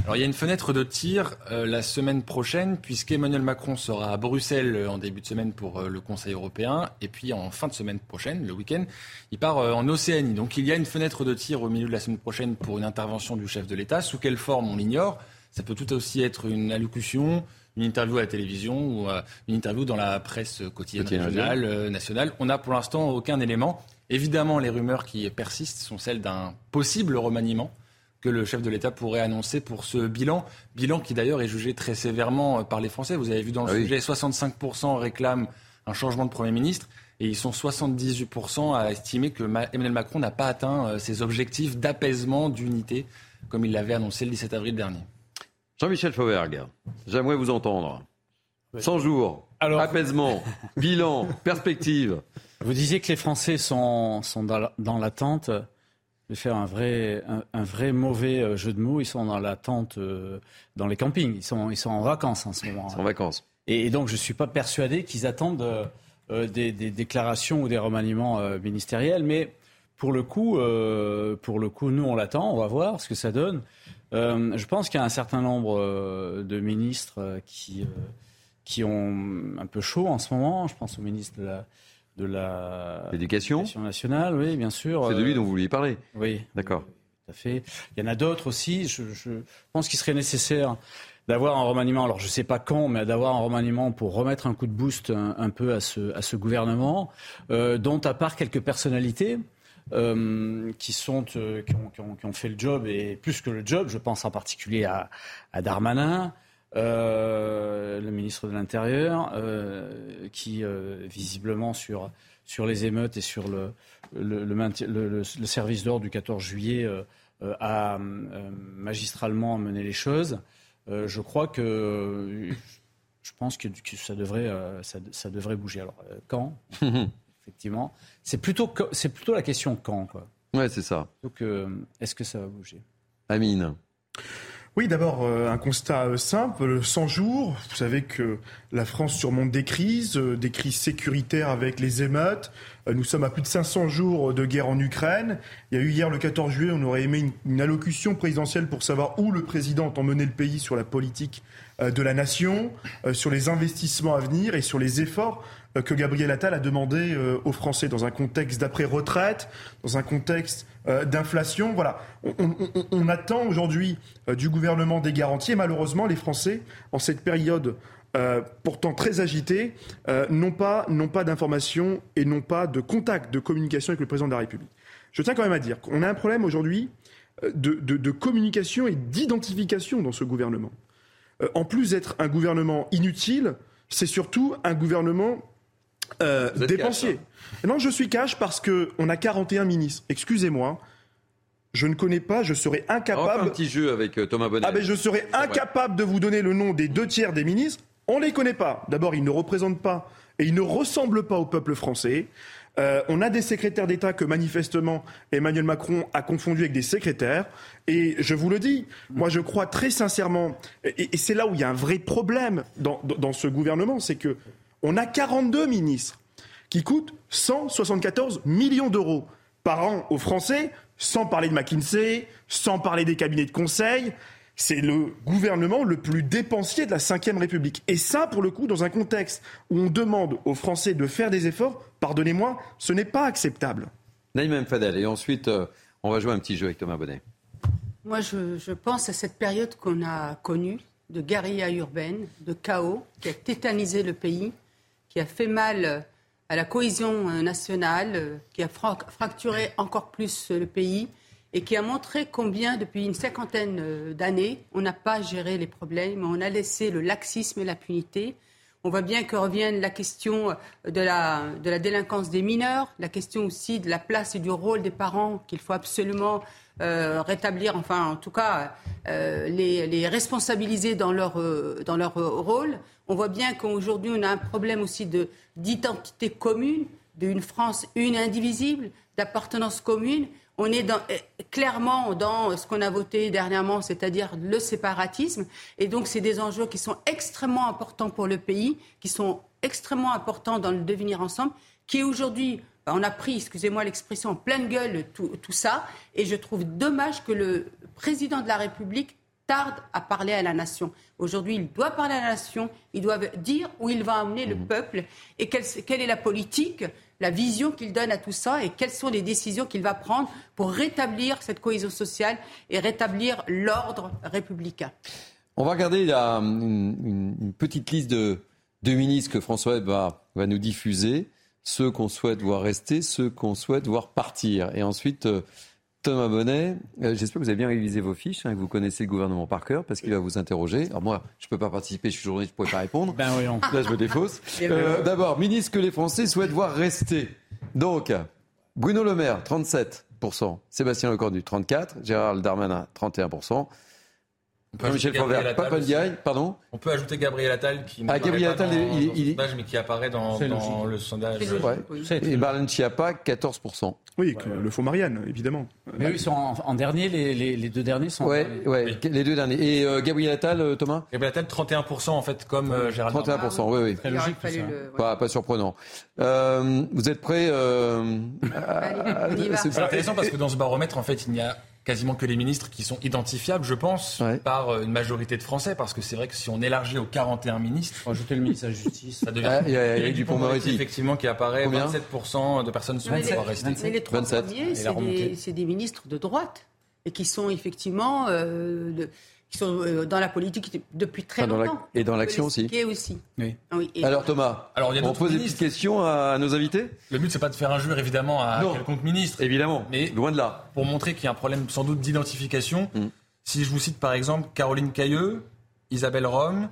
Alors il y a une fenêtre de tir euh, la semaine prochaine, puisqu'Emmanuel Macron sera à Bruxelles euh, en début de semaine pour euh, le Conseil européen, et puis en fin de semaine prochaine, le week-end, il part en Océanie. Donc il y a une fenêtre de tir au milieu de la semaine prochaine pour une intervention du chef de l'État. Sous quelle forme, on l'ignore. Ça peut tout aussi être une allocution, une interview à la télévision ou une interview dans la presse quotidienne régionale, nationale. On n'a pour l'instant aucun élément. Évidemment, les rumeurs qui persistent sont celles d'un possible remaniement que le chef de l'État pourrait annoncer pour ce bilan. Bilan qui d'ailleurs est jugé très sévèrement par les Français. Vous avez vu dans le Ah oui. sujet, 65% réclament un changement de Premier ministre et ils sont 78% à estimer que Ma- Emmanuel Macron n'a pas atteint euh, ses objectifs d'apaisement, d'unité, comme il l'avait annoncé le 17 avril dernier. Jean-Michel Fauvergue, j'aimerais vous entendre. 100 jours, apaisement, <laughs> bilan, perspective. Vous disiez que les Français sont, sont dans la- dans l'attente. Je vais faire un vrai, un, un vrai mauvais euh, jeu de mots. Ils sont dans l'attente euh, dans les campings. Ils sont, ils sont en vacances en ce moment. En vacances. Et, et donc, je ne suis pas persuadé qu'ils attendent euh, euh, des, des déclarations ou des remaniements euh, ministériels. Mais pour le coup, euh, pour le coup, nous, on l'attend. On va voir ce que ça donne. Euh, je pense qu'il y a un certain nombre euh, de ministres euh, qui, euh, qui ont un peu chaud en ce moment. Je pense au ministre de la de la L'éducation nationale, oui, bien sûr. C'est de lui Euh, dont vous vouliez parler. Oui. D'accord. Tout à fait. Il y en a d'autres aussi. Je, je pense qu'il serait nécessaire d'avoir un remaniement. Alors, je ne sais pas quand, mais d'avoir un remaniement pour remettre un coup de boost un, un peu à ce, à ce gouvernement, euh, dont à part quelques personnalités. euh, qui, sont, euh, qui, ont, qui ont- qui ont fait le job et plus que le job, je pense en particulier à, à Darmanin, euh, le ministre de l'Intérieur, euh, qui euh, visiblement sur, sur les émeutes et sur le, le, service d'ordre du 14 juillet a magistralement mené les choses. Je crois que je pense que, que ça, devrait, ça, ça devrait bouger. Alors, quand Effectivement. C'est plutôt, c'est plutôt la question quand. Quoi. Ouais, c'est ça. Donc, est-ce que ça va bouger? Amine. Oui, d'abord, euh, un constat euh, simple, 100 jours. Vous savez que la France surmonte des crises, euh, des crises sécuritaires avec les émeutes. Nous sommes à plus de 500 jours de guerre en Ukraine. Il y a eu hier, le 14 juillet, on aurait aimé une, allocution présidentielle pour savoir où le président entend mener le pays sur la politique de la nation, sur les investissements à venir et sur les efforts que Gabriel Attal a demandé euh, aux Français dans un contexte d'après-retraite, dans un contexte euh, d'inflation. Voilà, on, attend aujourd'hui euh, du gouvernement des garanties et malheureusement les Français, en cette période euh, pourtant très agitée, euh, n'ont pas, pas d'informations et n'ont pas de contact, de communication avec le président de la République. Je tiens quand même à dire qu'on a un problème aujourd'hui euh, de, de- communication et d'identification dans ce gouvernement. Euh, en plus d'être un gouvernement inutile, c'est surtout un gouvernement euh, dépensier. cash, Non, je suis cash parce qu'on a 41 ministres. Excusez-moi, je ne connais pas, je serais On incapable. un petit jeu avec euh, Thomas Bonnet. Ah ben je serais incapable de vous donner le nom des deux tiers des ministres. On les connaît pas. D'abord, ils ne représentent pas et ils ne ressemblent pas au peuple français. Euh, on a des secrétaires d'État que manifestement Emmanuel Macron a confondu avec des secrétaires. Et je vous le dis, moi je crois très sincèrement, et, c'est là où il y a un vrai problème dans, dans ce gouvernement, c'est que on a 42 ministres qui coûtent 174 millions d'euros par an aux Français, sans parler de McKinsey, sans parler des cabinets de conseil. C'est le gouvernement le plus dépensier de la Ve République. Et ça, pour le coup, dans un contexte où on demande aux Français de faire des efforts, pardonnez-moi, ce n'est pas acceptable. Naïm Fadel, et ensuite, euh, on va jouer un petit jeu avec Thomas Bonnet. Moi, je, je pense à cette période qu'on a connue de guérilla urbaine, de chaos, qui a tétanisé le pays, qui a fait mal à la cohésion euh, nationale, euh, qui a fracturé encore plus le pays et qui a montré combien, depuis une cinquantaine euh, d'années, on n'a pas géré les problèmes, on a laissé le laxisme et l'impunité. On voit bien que revienne la question de la, de la délinquance des mineurs, la question aussi de la place et du rôle des parents qu'il faut absolument euh, rétablir, enfin en tout cas euh, les, les, responsabiliser dans leur, dans leur rôle. On voit bien qu'aujourd'hui on a un problème aussi d'identité commune, d'une France une indivisible, d'appartenance commune on est eh, clairement dans ce qu'on a voté dernièrement, c'est-à-dire le séparatisme. Et donc, c'est des enjeux qui sont extrêmement importants pour le pays, qui sont extrêmement importants dans le devenir ensemble, qui aujourd'hui, bah, on a pris, excusez-moi l'expression, en pleine gueule tout ça. Et je trouve dommage que le président de la République tarde à parler à la nation. Aujourd'hui, il doit parler à la nation, il doit dire où il va amener le mmh. peuple et quelle, quelle est la politique la vision qu'il donne à tout ça et quelles sont les décisions qu'il va prendre pour rétablir cette cohésion sociale et rétablir l'ordre républicain. On va regarder la, une, petite liste de, de ministres que François va, va nous diffuser, ceux qu'on souhaite voir rester, ceux qu'on souhaite voir partir. Et ensuite, euh, Thomas Bonnet, euh, j'espère que vous avez bien révisé vos fiches, hein, que vous connaissez le gouvernement par cœur, parce qu'il va vous interroger. Alors moi, je ne peux pas participer, je suis journaliste, je ne pourrais pas répondre. <laughs> Ben voyons. Là, je me défausse. Euh, D'abord, ministre que les Français souhaitent voir rester. Donc, Bruno Le Maire, 37%. Sébastien Lecornu, 34%. Gérald Darmanin, 31%. Michel Fauvert, pardon On peut ajouter Gabriel Attal qui ah, Gabriel Attal, il, mais qui apparaît dans, le sondage. Et Marlène Schiappa, 14%. Oui, le faux Marianne, évidemment. Mais oui, ils sont en, dernier, les, deux derniers sont. Ouais, ouais les deux derniers. Et euh, Gabriel Attal, euh, Thomas? Gabriel Attal, 31% en fait, comme euh, Gérald 31%, oui, oui. Très logique, pas, pas, surprenant. vous êtes prêts <laughs> <laughs> C'est intéressant parce que dans ce baromètre, en fait, il n'y a quasiment que les ministres qui sont identifiables, je pense, par euh, une majorité de Français, parce que c'est vrai que si on élargit aux 41 ministres, ajouter le ministre de la Justice, <laughs> ça devient. Ah, il y a, du Dupond-Moretti effectivement qui apparaît. 27% de personnes sont pour rester. Mais les trois premiers, c'est des, ministres de droite et qui sont effectivement euh, qui sont euh, dans la politique depuis très longtemps. et dans l'action aussi. aussi. Oui. Ah Alors Thomas, Alors, il y a on pose des petites questions à nos invités Le but, c'est pas de faire injure évidemment à quelconque ministre. Évidemment, mais loin de là. Pour montrer qu'il y a un problème sans doute d'identification, mm. si je vous cite par exemple Caroline Cailleux, Isabelle Rome,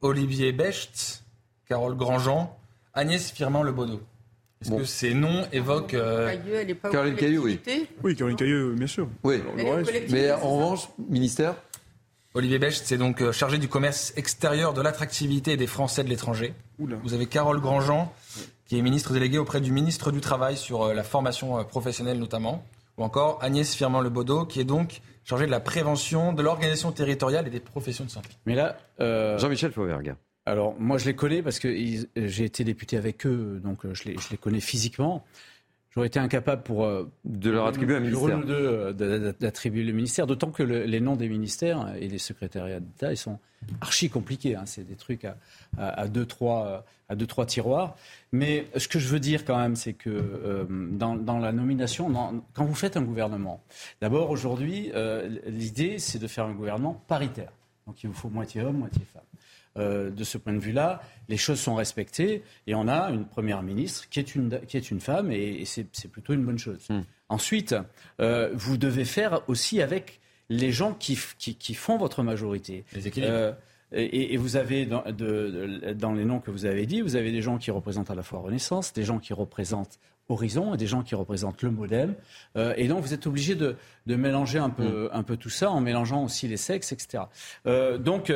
Olivier Becht, Carole Grandjean, Agnès Firmin Lebono. Est-ce que ces noms évoquent. Euh... Caroline Cailleux, oui. Oui, Caroline Cailleux, bien sûr. Oui, mais en revanche, ministère Olivier Becht, c'est donc euh, chargé du commerce extérieur, de l'attractivité des Français de l'étranger. Vous avez Carole Grandjean, qui est ministre déléguée auprès du ministre du Travail sur euh, la formation euh, professionnelle notamment. Ou encore Agnès Firmin-Lebaudot, qui est donc chargée de la prévention, de l'organisation territoriale et des professions de santé. Mais là, Jean-Michel Fauvergue. Alors, moi, je les connais parce que j'ai été député avec eux, donc je les, je les connais physiquement. J'aurais été incapable pour euh, de leur attribuer un ministère. Euh, d'attribuer le ministère, d'autant que les noms des ministères et les secrétariats d'État, ils sont archi compliqués. Hein. C'est des trucs à, à, deux, trois, à deux, trois tiroirs. Mais ce que je veux dire quand même, c'est que euh, dans, dans, la nomination, quand vous faites un gouvernement, d'abord aujourd'hui, l'idée, c'est de faire un gouvernement paritaire. Donc il vous faut moitié homme, moitié femme. Euh, de ce point de vue-là, les choses sont respectées et on a une première ministre qui est une, qui est une femme et, c'est plutôt une bonne chose. Hmm. Ensuite, euh, vous devez faire aussi avec les gens qui, qui, font votre majorité. Les euh, et, vous avez, dans, dans, les noms que vous avez dit, vous avez des gens qui représentent à la fois Renaissance, des gens qui représentent Horizon et des gens qui représentent le modem. et donc, vous êtes obligé de, de mélanger un peu, hmm. un peu tout ça en mélangeant aussi les sexes, etc. donc,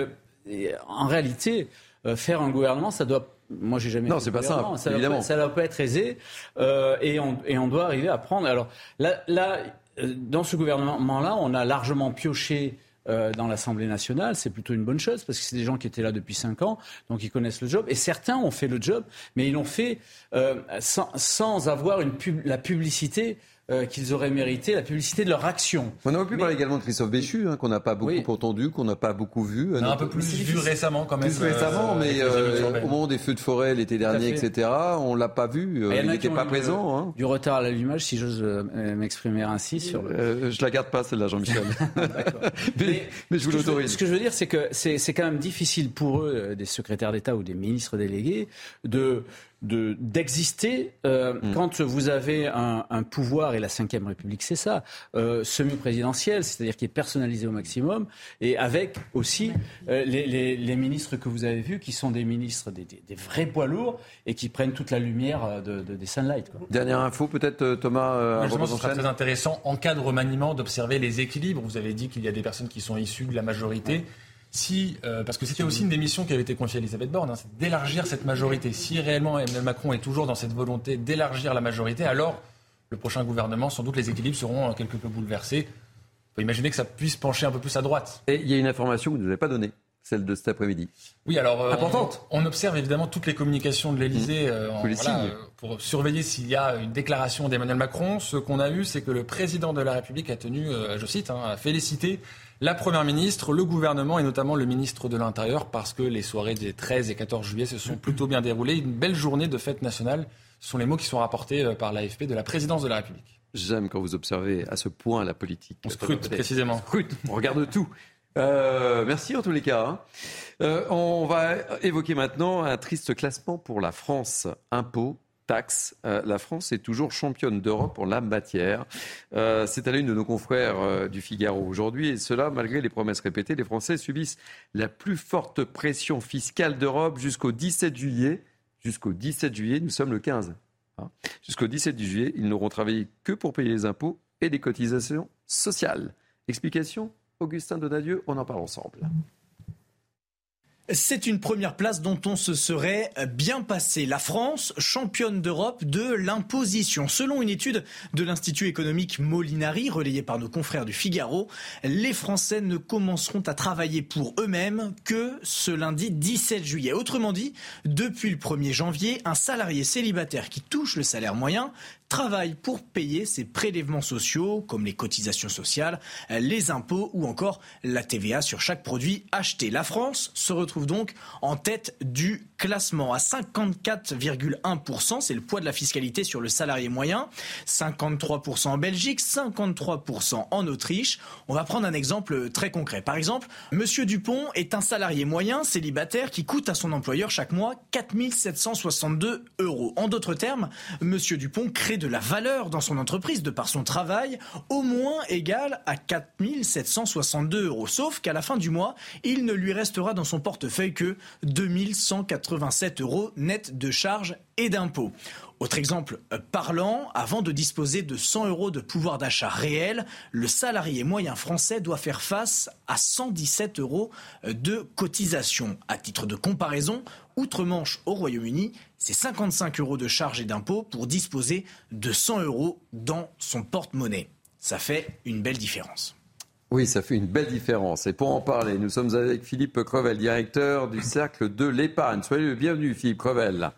en réalité, euh, faire un gouvernement, ça doit moi, j'ai jamais. Non, c'est pas simple, ça évidemment. Va, ça ne va pas être aisé, euh, et, on, et on doit arriver à prendre. Alors là, là euh, dans ce gouvernement-là, on a largement pioché euh, dans l'Assemblée nationale, c'est plutôt une bonne chose parce que c'est des gens qui étaient là depuis cinq ans, donc ils connaissent le job. Et certains ont fait le job, mais ils l'ont fait euh, sans, sans, avoir une pub, la publicité euh, qu'ils auraient mérité la publicité de leur action. On aurait pu Mais... parler également de Christophe Béchu, hein, qu'on n'a pas beaucoup oui. entendu, qu'on n'a pas beaucoup vu. On a un peu plus vu récemment quand même. Plus récemment, euh, mais euh, au moment des feux de forêt l'été dernier, etc., on l'a pas vu. il n'était pas présent. Hein. Du retard à l'allumage, si j'ose m'exprimer ainsi. sur. Le... je la garde pas celle-là, Jean-Michel. <laughs> <laughs> mais, mais, mais, je vous l'autorise. Ce que je veux dire, c'est que c'est quand même difficile pour eux, des secrétaires d'État ou des ministres délégués, de d'exister de, euh, mm. quand vous avez un, un, pouvoir, et la Ve République c'est ça, euh, semi-présidentiel, c'est-à-dire qui est personnalisé au maximum, et avec aussi euh, les, les, les, ministres que vous avez vus, qui sont des ministres, des, des, des vrais poids lourds, et qui prennent toute la lumière de, de, des sunlight. Quoi. Dernière info peut-être Thomas euh, Justement, ce sera très intéressant en cas de remaniement d'observer les équilibres. Vous avez dit qu'il y a des personnes qui sont issues de la majorité. Si, euh, parce que c'était aussi une des missions qui avait été confiée à Elisabeth Borne, hein, c'est d'élargir cette majorité. Si réellement Emmanuel Macron est toujours dans cette volonté d'élargir la majorité, alors le prochain gouvernement, sans doute les équilibres seront quelque peu bouleversés. On peut imaginer que ça puisse pencher un peu plus à droite. Et il y a une information que vous ne nous avez pas donnée celle de cet après-midi. Oui, alors euh, importante. On, on, observe évidemment toutes les communications de l'Elysée mmh. euh, voilà, euh, pour surveiller s'il y a une déclaration d'Emmanuel Macron. Ce qu'on a eu, c'est que le président de la République a tenu, euh, je cite, hein, à féliciter la Première ministre, le gouvernement et notamment le ministre de l'Intérieur parce que les soirées des 13 et 14 juillet se sont plutôt bien déroulées. Une belle journée de fête nationale. Ce sont les mots qui sont rapportés par l'AFP de la présidence de la République. J'aime quand vous observez à ce point la politique. On scrute précisément. On scrute, on regarde tout. Euh, merci en tous les cas. Hein. Euh, on va évoquer maintenant un triste classement pour la France. Impôts, taxes. Euh, la France est toujours championne d'Europe en la matière. Euh, c'est à l'une de nos confrères euh, du Figaro aujourd'hui. Et cela, malgré les promesses répétées, les Français subissent la plus forte pression fiscale d'Europe jusqu'au 17 juillet. Jusqu'au 17 juillet, nous sommes le 15. Hein. Jusqu'au 17 juillet, ils n'auront travaillé que pour payer les impôts et les cotisations sociales. Explication Augustin Donadieu, on en parle ensemble. C'est une première place dont on se serait bien passé. La France, championne d'Europe de l'imposition. Selon une étude de l'Institut économique Molinari, relayée par nos confrères du Figaro, les Français ne commenceront à travailler pour eux-mêmes que ce lundi 17 juillet. Autrement dit, depuis le 1er janvier, un salarié célibataire qui touche le salaire moyen travaille pour payer ses prélèvements sociaux, comme les cotisations sociales, les impôts ou encore la TVA sur chaque produit acheté. La France se retrouve donc en tête du classement à 54,1%. C'est le poids de la fiscalité sur le salarié moyen. 53% en Belgique, 53% en Autriche. On va prendre un exemple très concret. Par exemple, Monsieur Dupont est un salarié moyen célibataire qui coûte à son employeur chaque mois 4762 euros. En d'autres termes, Monsieur Dupont crée de la valeur dans son entreprise de par son travail au moins égal à 4762 euros. Sauf qu'à la fin du mois, il ne lui restera dans son portefeuille que 2187 euros net de charges et d'impôts. Autre exemple parlant, avant de disposer de 100 euros de pouvoir d'achat réel, le salarié moyen français doit faire face à 117 euros de cotisation. À titre de comparaison, outre-Manche au Royaume-Uni, c'est 55 euros de charges et d'impôts pour disposer de 100 euros dans son porte-monnaie. Ça fait une belle différence. Oui, ça fait une belle différence. Et pour en parler, nous sommes avec Philippe Crevel, directeur du Cercle de l'Épargne. Soyez le bienvenu, Philippe Crevel.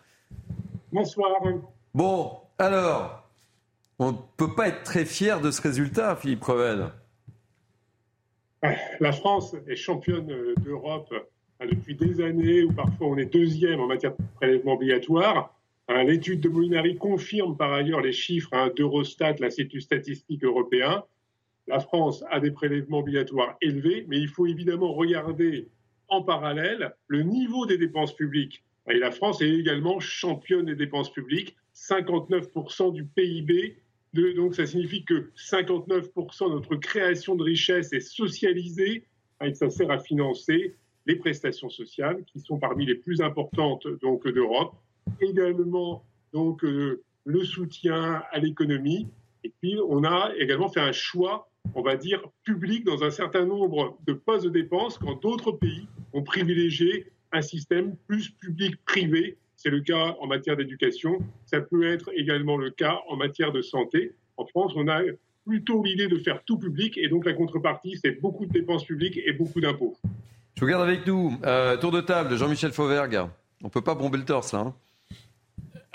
Bonsoir. Bon, alors, on ne peut pas être très fier de ce résultat, Philippe Crevel. La France est championne d'Europe depuis des années, où parfois on est deuxième en matière de prélèvement obligatoire. Hein, l'étude de Molinari confirme par ailleurs les chiffres hein, d'Eurostat, l'Institut statistique européen. La France a des prélèvements obligatoires élevés, mais il faut évidemment regarder en parallèle le niveau des dépenses publiques. Et la France est également championne des dépenses publiques, 59% du PIB. donc ça signifie que 59% de notre création de richesse est socialisée et ça sert à financer les prestations sociales qui sont parmi les plus importantes donc d'Europe. Également donc euh, le soutien à l'économie. Et puis on a également fait un choix, on va dire, public dans un certain nombre de postes de dépenses quand d'autres pays ont privilégié un système plus public-privé, C'est le cas en matière d'éducation. Ça peut être également le cas en matière de santé. En France, on a plutôt l'idée de faire tout public et donc la contrepartie, c'est beaucoup de dépenses publiques et beaucoup d'impôts. Je vous garde avec nous. Euh, tour de table, Jean-Michel Fauvergue. On peut pas bomber le torse là. Hein.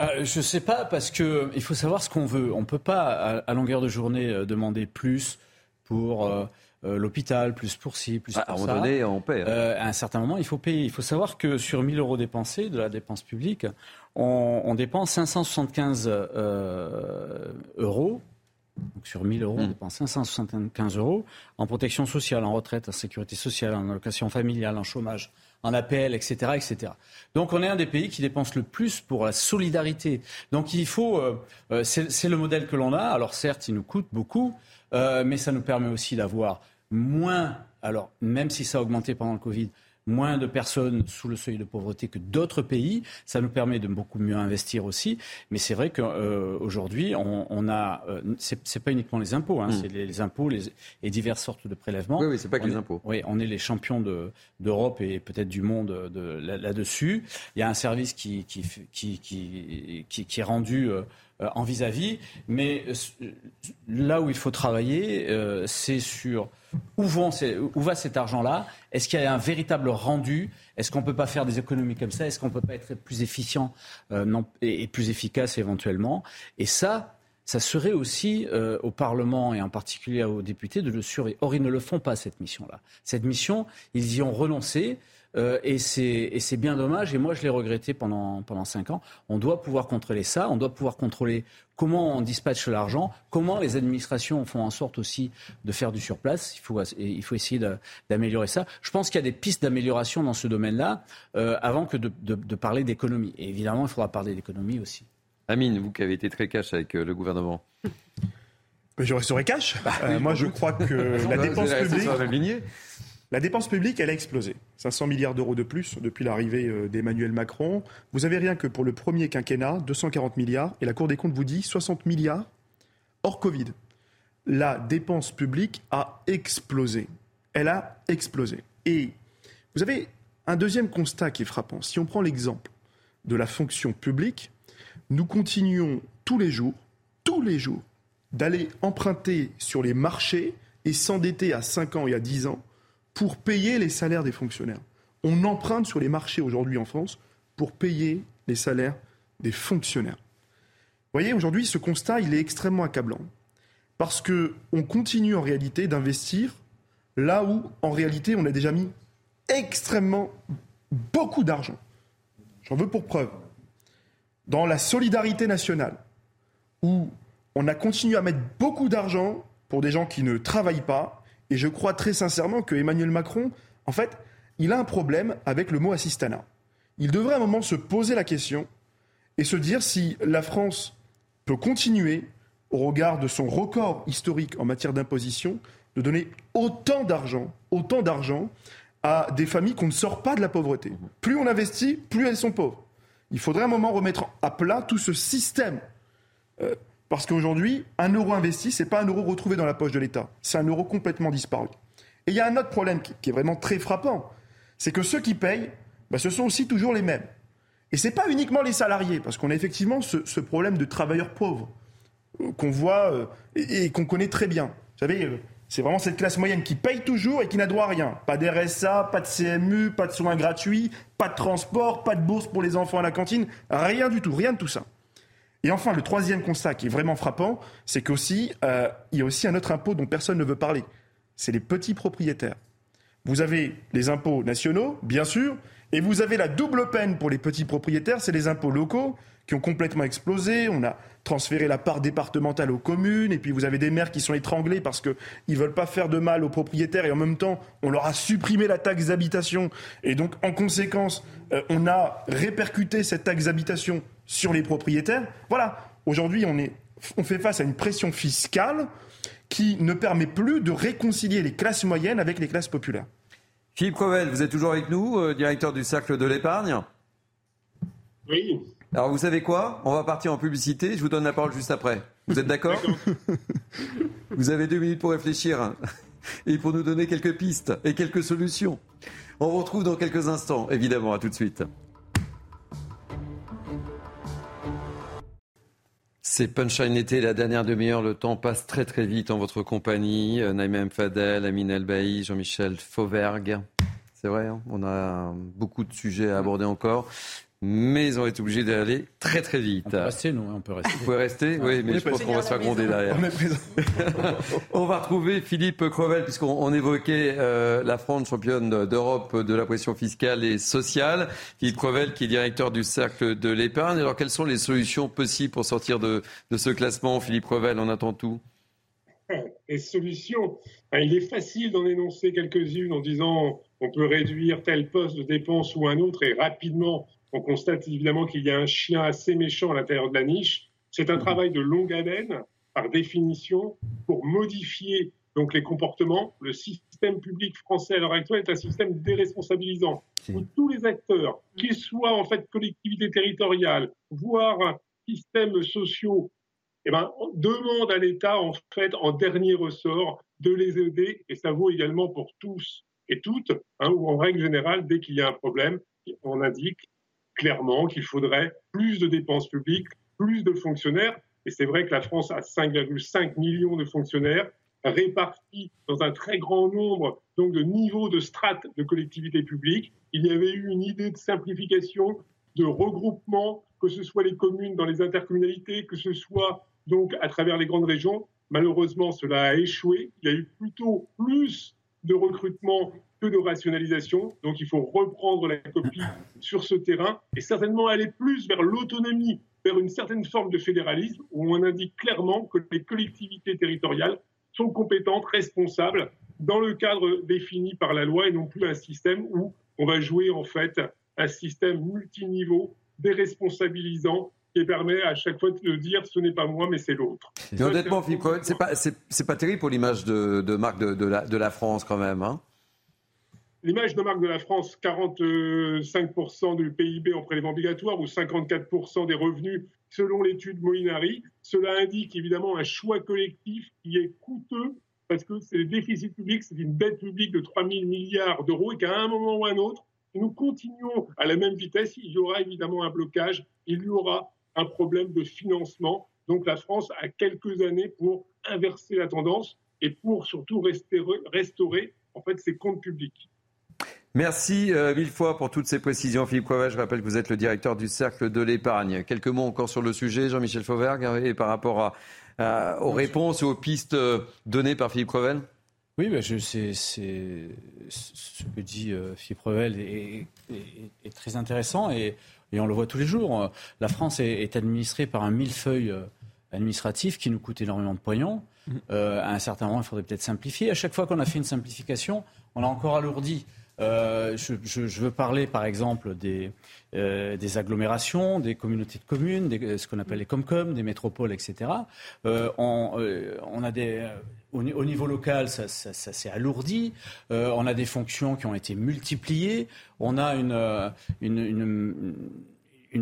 Euh, je sais pas parce que il faut savoir ce qu'on veut. On peut pas à, longueur de journée euh, demander plus pour euh, l'hôpital, plus pour ci, plus ah, pour à ça. À un moment donné, on paie. Hein. à un certain moment, il faut payer. Il faut savoir que sur 1000 euros dépensés de la dépense publique, on, on dépense 575 euros donc sur 1000 euros, on hmm. dépense 575 euros en protection sociale, en retraite, en sécurité sociale, en allocation familiale, en chômage, en APL, etc., etc. Donc on est un des pays qui dépense le plus pour la solidarité. Donc il faut, euh, euh, c'est le modèle que l'on a. Alors certes, il nous coûte beaucoup, euh, mais ça nous permet aussi d'avoir moins. Alors même si ça a augmenté pendant le Covid, moins de personnes sous le seuil de pauvreté que d'autres pays. Ça nous permet de beaucoup mieux investir aussi. Mais c'est vrai qu'aujourd'hui, on, on, a. Euh, c'est pas uniquement les impôts, hein, hmm. c'est les, impôts les, et diverses sortes de prélèvements. Oui, oui, c'est pas que les impôts. Oui, on est les champions d'Europe et peut-être du monde de, là-dessus. Il y a un service qui, qui, qui, qui, qui est rendu. Euh, euh, en vis-à-vis. Mais euh, là où il faut travailler, euh, c'est sur où, vont, où, va cet argent-là Est-ce qu'il y a un véritable rendu? Est-ce qu'on ne peut pas faire des économies comme ça? Est-ce qu'on ne peut pas être plus efficient et, plus efficace éventuellement? Et ça, ça serait aussi au Parlement et en particulier aux députés de le surveiller. Or, ils ne le font pas, cette mission-là. Cette mission, ils y ont renoncé. Euh, et c'est bien dommage. Et moi, je l'ai regretté pendant, pendant cinq ans. On doit pouvoir contrôler ça. On doit pouvoir contrôler comment on dispatche l'argent, comment les administrations font en sorte aussi de faire du surplace. Il faut, il faut essayer d'améliorer ça. Je pense qu'il y a des pistes d'amélioration dans ce domaine-là euh, avant que de, de, parler d'économie. Et évidemment, il faudra parler d'économie aussi. Amine, vous qui avez été très cash avec euh, le gouvernement. Je resterai cash. Bah moi, je crois que <laughs> la dépense publique. La dépense publique, elle a explosé. 500 milliards d'euros de plus depuis l'arrivée euh, d'Emmanuel Macron. Vous avez rien que pour le premier quinquennat, 240 milliards. Et la Cour des comptes vous dit 60 milliards hors Covid. La dépense publique a explosé. Elle a explosé. Et vous avez un deuxième constat qui est frappant. Si on prend l'exemple de la fonction publique, nous continuons tous les jours, tous les jours, d'aller emprunter sur les marchés et s'endetter à 5 ans et à 10 ans pour payer les salaires des fonctionnaires. On emprunte sur les marchés aujourd'hui en France pour payer les salaires des fonctionnaires. Vous voyez, aujourd'hui, ce constat, il est extrêmement accablant. Parce qu'on continue en réalité d'investir là où, en réalité, on a déjà mis extrêmement beaucoup d'argent. J'en veux pour preuve. Dans la solidarité nationale, où on a continué à mettre beaucoup d'argent pour des gens qui ne travaillent pas, et je crois très sincèrement que Emmanuel Macron, en fait, il a un problème avec le mot assistanat. Il devrait à un moment se poser la question et se dire si la France peut continuer, au regard de son record historique en matière d'imposition, de donner autant d'argent, autant d'argent à des familles qu'on ne sort pas de la pauvreté. Plus on investit, plus elles sont pauvres. Il faudrait à un moment remettre à plat tout ce système. Euh, parce qu'aujourd'hui, un euro investi, ce n'est pas un euro retrouvé dans la poche de l'État. C'est un euro complètement disparu. Et il y a un autre problème qui, est vraiment très frappant. C'est que ceux qui payent, bah, ce sont aussi toujours les mêmes. Et ce n'est pas uniquement les salariés, parce qu'on a effectivement ce, problème de travailleurs pauvres euh, qu'on voit euh, et, qu'on connaît très bien. Vous savez, euh, c'est vraiment cette classe moyenne qui paye toujours et qui n'a droit à rien. Pas d'RSA, pas de CMU, pas de soins gratuits, pas de transport, pas de bourse pour les enfants à la cantine, rien du tout, rien de tout ça. Et enfin, le troisième constat qui est vraiment frappant, c'est qu'aussi, euh, il y a aussi un autre impôt dont personne ne veut parler. C'est les petits propriétaires. Vous avez les impôts nationaux, bien sûr, et vous avez la double peine pour les petits propriétaires, c'est les impôts locaux qui ont complètement explosé. On a transféré la part départementale aux communes, et puis vous avez des maires qui sont étranglés parce qu'ils ne veulent pas faire de mal aux propriétaires, et en même temps, on leur a supprimé la taxe d'habitation. Et donc, en conséquence, euh, on a répercuté cette taxe d'habitation sur les propriétaires. Voilà, aujourd'hui, on, on fait face à une pression fiscale qui ne permet plus de réconcilier les classes moyennes avec les classes populaires. Philippe Crevel, vous êtes toujours avec nous, euh, directeur du Cercle de l'épargne Oui. Alors vous savez quoi? On va partir en publicité, je vous donne la parole juste après. Vous êtes d'accord? <laughs> Vous avez deux minutes pour réfléchir <laughs> et pour nous donner quelques pistes et quelques solutions. On vous retrouve dans quelques instants, évidemment, à tout de suite. C'est Punchline été, la dernière demi-heure. Le temps passe très très vite en votre compagnie. Euh, Naïm Fadel, Amine Elbaï, Jean-Michel Fauvergue. C'est vrai, hein, on a beaucoup de sujets à aborder encore mais on est obligé d'aller très très vite. On peut rester, nous, on peut rester. Vous pouvez rester, oui, mais je pense qu'on va se faire gronder derrière. <laughs> On, va retrouver Philippe Crevel, puisqu'on évoquait euh, la France championne d'Europe de la pression fiscale et sociale. Philippe Crevel, qui est directeur du Cercle de l'épargne. Alors, quelles sont les solutions possibles pour sortir de, de ce classement Philippe Crevel, on attend tout. Les solutions, hein, il est facile d'en énoncer quelques-unes en disant on peut réduire tel poste de dépense ou un autre et rapidement on constate évidemment qu'il y a un chien assez méchant à l'intérieur de la niche. C'est un mhm. travail de longue haleine, par définition, pour modifier donc les comportements. Le système public français à l'heure actuelle est un système déresponsabilisant où tous les acteurs, qu'ils soient en fait collectivités territoriales, voire systèmes sociaux, eh ben, demandent à l'État en fait en dernier ressort de les aider et ça vaut également pour tous et toutes, hein, ou en règle générale, dès qu'il y a un problème, on indique clairement qu'il faudrait plus de dépenses publiques, plus de fonctionnaires. Et c'est vrai que la France a 5,5 millions de fonctionnaires répartis dans un très grand nombre donc de niveaux de strates de collectivités publiques. Il y avait eu une idée de simplification, de regroupement, que ce soit les communes dans les intercommunalités, que ce soit donc à travers les grandes régions. Malheureusement, cela a échoué. Il y a eu plutôt plus de recrutement que de rationalisation. Donc il faut reprendre la copie sur ce terrain et certainement aller plus vers l'autonomie, vers une certaine forme de fédéralisme où on indique clairement que les collectivités territoriales sont compétentes, responsables dans le cadre défini par la loi et non plus un système où on va jouer en fait un système multiniveau, déresponsabilisant, qui permet à chaque fois de dire ce n'est pas moi mais c'est l'autre. Mais honnêtement, Philippe c'est pas, c'est, pas terrible pour l'image de, marque de, la, de la France quand même. Hein L'image de marque de la France, 45% du PIB en prélèvement obligatoire ou 54% des revenus selon l'étude Molinari. Cela indique évidemment un choix collectif qui est coûteux parce que c'est le déficit public, c'est une dette publique de 3 000 milliards d'euros et qu'à un moment ou à un autre, si nous continuons à la même vitesse, il y aura évidemment un blocage, il y aura un problème de financement. Donc la France a quelques années pour inverser la tendance et pour surtout restaurer, restaurer en fait ses comptes publics. Merci euh, mille fois pour toutes ces précisions, Philippe Coivet. Je rappelle que vous êtes le directeur du Cercle de l'épargne. Quelques mots encore sur le sujet, Jean-Michel Fauvergue, et par rapport à, aux réponses et aux pistes euh, données par Philippe Crevel Oui, bah, je, c'est, ce que dit euh, Philippe Crevel est, très intéressant et, on le voit tous les jours. La France est, administrée par un millefeuille administratif qui nous coûte énormément de pognon. Mmh. à un certain moment, il faudrait peut-être simplifier. À chaque fois qu'on a fait une simplification, on a encore alourdi. Euh, je, veux parler par exemple des, euh, agglomérations, des communautés de communes, ce qu'on appelle les comcom, des métropoles, etc. Euh, on, a au, niveau local, ça, s'est alourdi. on a des fonctions qui ont été multipliées. On a une,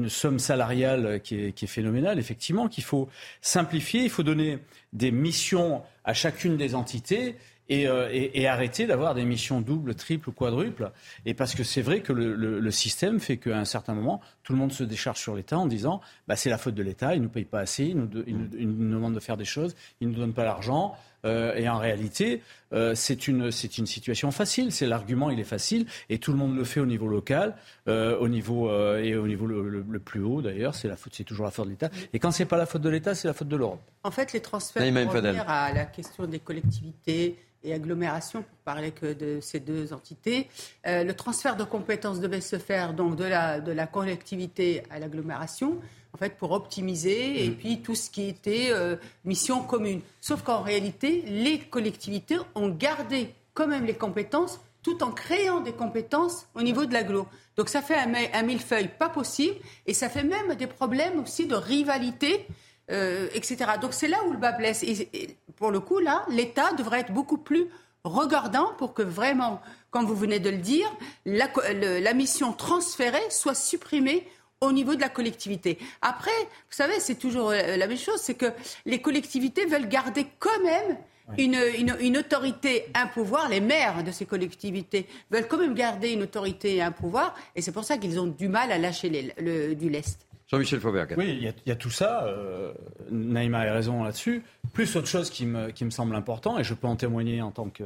somme salariale qui est, phénoménale, effectivement, qu'il faut simplifier. Il faut donner des missions à chacune des entités euh, et, arrêter d'avoir des missions doubles, triples quadruples. Et parce que c'est vrai que le, système fait qu'à un certain moment, tout le monde se décharge sur l'État en disant bah, c'est la faute de l'État, il ne nous paye pas assez, il nous, demande de faire des choses, il ne nous donne pas l'argent. Euh, et en réalité, euh, c'est une, une situation facile. C'est l'argument, il est facile, et tout le monde le fait au niveau local, au niveau et au niveau le, plus haut d'ailleurs. C'est la faute, c'est toujours la faute de l'État. Et quand c'est pas la faute de l'État, c'est la faute de l'Europe. En fait, les transferts pour revenir à la question des collectivités et agglomération, pour parler que de ces deux entités. Euh, le transfert de compétences devait se faire donc de la, de la collectivité à l'agglomération, en fait, pour optimiser, et mm. puis tout ce qui était euh, mission commune. Sauf qu'en réalité, les collectivités ont gardé quand même les compétences tout en créant des compétences au niveau de l'agglo. Donc ça fait un, un millefeuille pas possible, et ça fait même des problèmes aussi de rivalité euh, etc. Donc c'est là où le bas blesse. Et, pour le coup, là, l'État devrait être beaucoup plus regardant pour que vraiment, comme vous venez de le dire, la, la mission transférée soit supprimée au niveau de la collectivité. Après, vous savez, c'est toujours euh, la même chose, c'est que les collectivités veulent garder quand même une, une, autorité, un pouvoir. Les maires de ces collectivités veulent quand même garder une autorité et un pouvoir, et c'est pour ça qu'ils ont du mal à lâcher du lest. Jean-Michel Faubert. Oui, il y, a tout ça. Euh, Naïma a raison là-dessus. Plus autre chose qui me, qui me semble important, et je peux en témoigner en tant que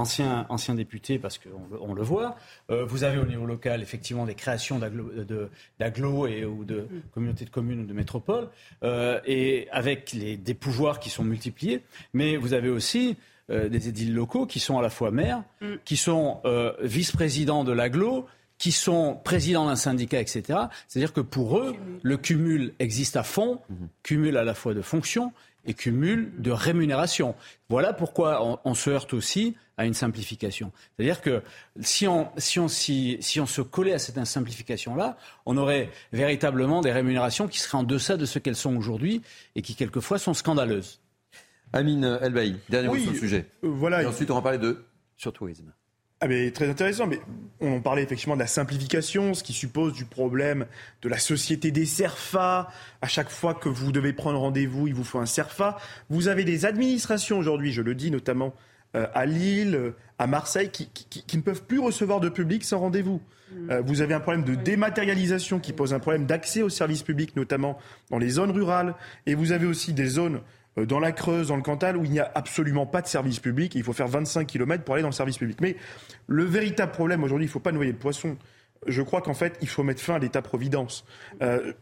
ancien, ancien député, parce qu'on on le voit. Euh, vous avez au niveau local, effectivement, des créations d'agglos et, ou de communautés de communes ou de métropoles, euh, et avec les, des pouvoirs qui sont multipliés. Mais vous avez aussi euh, des édiles locaux qui sont à la fois maires, mm. qui sont vice-présidents de l'agglo, qui sont présidents d'un syndicat, etc. C'est-à-dire que pour eux, le cumul existe à fond, mm-hmm. cumul à la fois de fonctions et cumul de rémunération. Voilà pourquoi on, se heurte aussi à une simplification. C'est-à-dire que si on, si, on, si, si on se collait à cette simplification-là, on aurait véritablement des rémunérations qui seraient en deçà de ce qu'elles sont aujourd'hui et qui quelquefois sont scandaleuses. Amine Elbaï, dernier mot sur le sujet. Euh, voilà. Et ensuite, on va parler de surtourisme. Ah mais très intéressant, mais on parlait effectivement de la simplification, ce qui suppose du problème de la société des CERFA. À chaque fois que vous devez prendre rendez-vous, il vous faut un CERFA. Vous avez des administrations aujourd'hui, je le dis notamment euh, à Lille, à Marseille, qui, ne peuvent plus recevoir de public sans rendez-vous. Mm. Euh, vous avez un problème de dématérialisation qui pose un problème d'accès aux services publics, notamment dans les zones rurales. Et vous avez aussi des zones dans la Creuse, dans le Cantal, où il n'y a absolument pas de service public. il faut faire 25 km pour aller dans le service public. Mais le véritable problème aujourd'hui, il ne faut pas noyer le poisson. Je crois qu'en fait, il faut mettre fin à l'État-providence. Euh,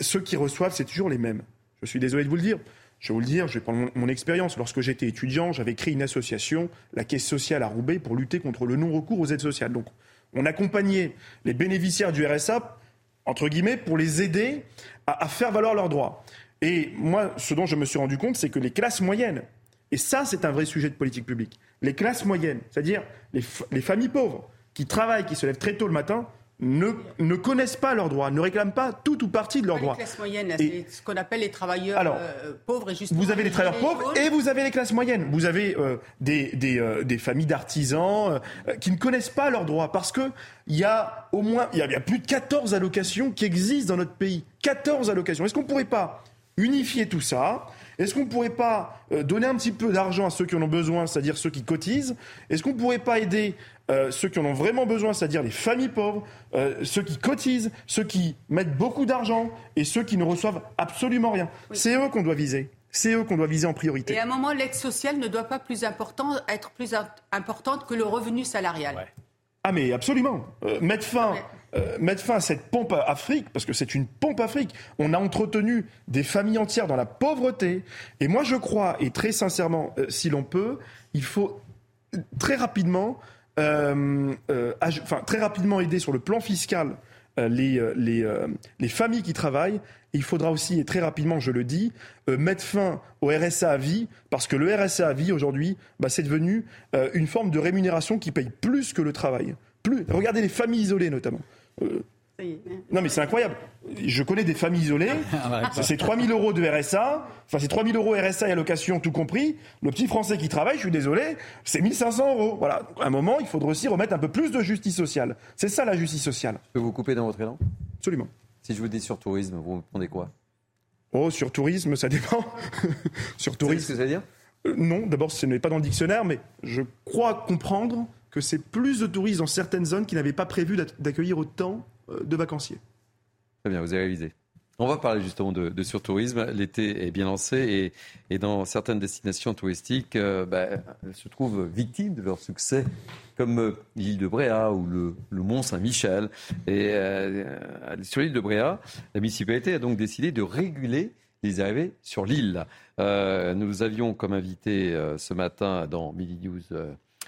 ceux qui reçoivent, c'est toujours les mêmes. Je suis désolé de vous le dire. Je vais vous le dire, je vais prendre mon, expérience. Lorsque j'étais étudiant, j'avais créé une association, la Caisse sociale à Roubaix, pour lutter contre le non-recours aux aides sociales. Donc, on accompagnait les bénéficiaires du RSA, entre guillemets, pour les aider à faire valoir leurs droits. Et moi, ce dont je me suis rendu compte, c'est que les classes moyennes, et ça, c'est un vrai sujet de politique publique, les classes moyennes, c'est-à-dire les, familles pauvres, qui travaillent, qui se lèvent très tôt le matin, ne, ne, connaissent pas leurs droits, ne réclament pas tout ou partie de leurs droits. Les classes moyennes, c'est ce qu'on appelle les travailleurs euh, pauvres. Et justement, vous avez les travailleurs pauvres et vous avez les classes moyennes. Vous avez euh, des, des, euh, des, familles d'artisans qui ne connaissent pas leurs droits parce qu'il y a au moins il y a, il y a plus de 14 allocations qui existent dans notre pays. 14 allocations. Est-ce qu'on ne pourrait pas unifier tout ça. Est-ce qu'on ne pourrait pas euh, donner un petit peu d'argent à ceux qui en ont besoin, c'est-à-dire ceux qui cotisent? Est-ce qu'on ne pourrait pas aider euh, ceux qui en ont vraiment besoin, c'est-à-dire les familles pauvres, euh, ceux qui cotisent, ceux qui mettent beaucoup d'argent et ceux qui ne reçoivent absolument rien? C'est eux qu'on doit viser. C'est eux qu'on doit viser en priorité. Et à un moment, l'aide sociale ne doit pas plus important, être plus importante que le revenu salarial. Ah mais absolument. mettre fin euh, mettre fin à cette pompe Afrique, parce que c'est une pompe Afrique. On a entretenu des familles entières dans la pauvreté. Et moi, je crois, et très sincèrement, euh, si l'on peut, il faut très rapidement, euh, très rapidement aider sur le plan fiscal les, les, les, familles qui travaillent. il faudra aussi, et très rapidement, je le dis, mettre fin au RSA à vie, parce que le RSA à vie, aujourd'hui, bah, c'est devenu une forme de rémunération qui paye plus que le travail. Plus. Regardez les familles isolées, notamment. Euh, non mais c'est incroyable. Je connais des familles isolées. <laughs> Ah c'est 3000 euros de RSA. Enfin c'est 3000 euros RSA et allocation tout compris. Le petit Français qui travaille, je suis désolé, c'est 1500 euros. Voilà. À un moment, il faudrait aussi remettre un peu plus de justice sociale. C'est ça la justice sociale. Je peux vous couper dans votre élan? Absolument. Si je vous dis sur tourisme, vous répondez quoi? Oh, sur tourisme, ça dépend. <laughs> sur tourisme. ce que ça veut dire? Euh, Non, d'abord, ce n'est pas dans le dictionnaire, mais je crois comprendre que c'est plus de touristes dans certaines zones qui n'avaient pas prévu d'accueillir autant euh, de vacanciers. Très bien, vous avez révisé. On va parler justement de, surtourisme. L'été est bien lancé et, dans certaines destinations touristiques, euh, bah, elles se trouvent victimes de leur succès, comme euh, l'île de Bréa ou le, Mont Saint-Michel. Et sur l'île de Bréa, la municipalité a donc décidé de réguler les arrivées sur l'île. nous avions comme invité ce matin dans Midi News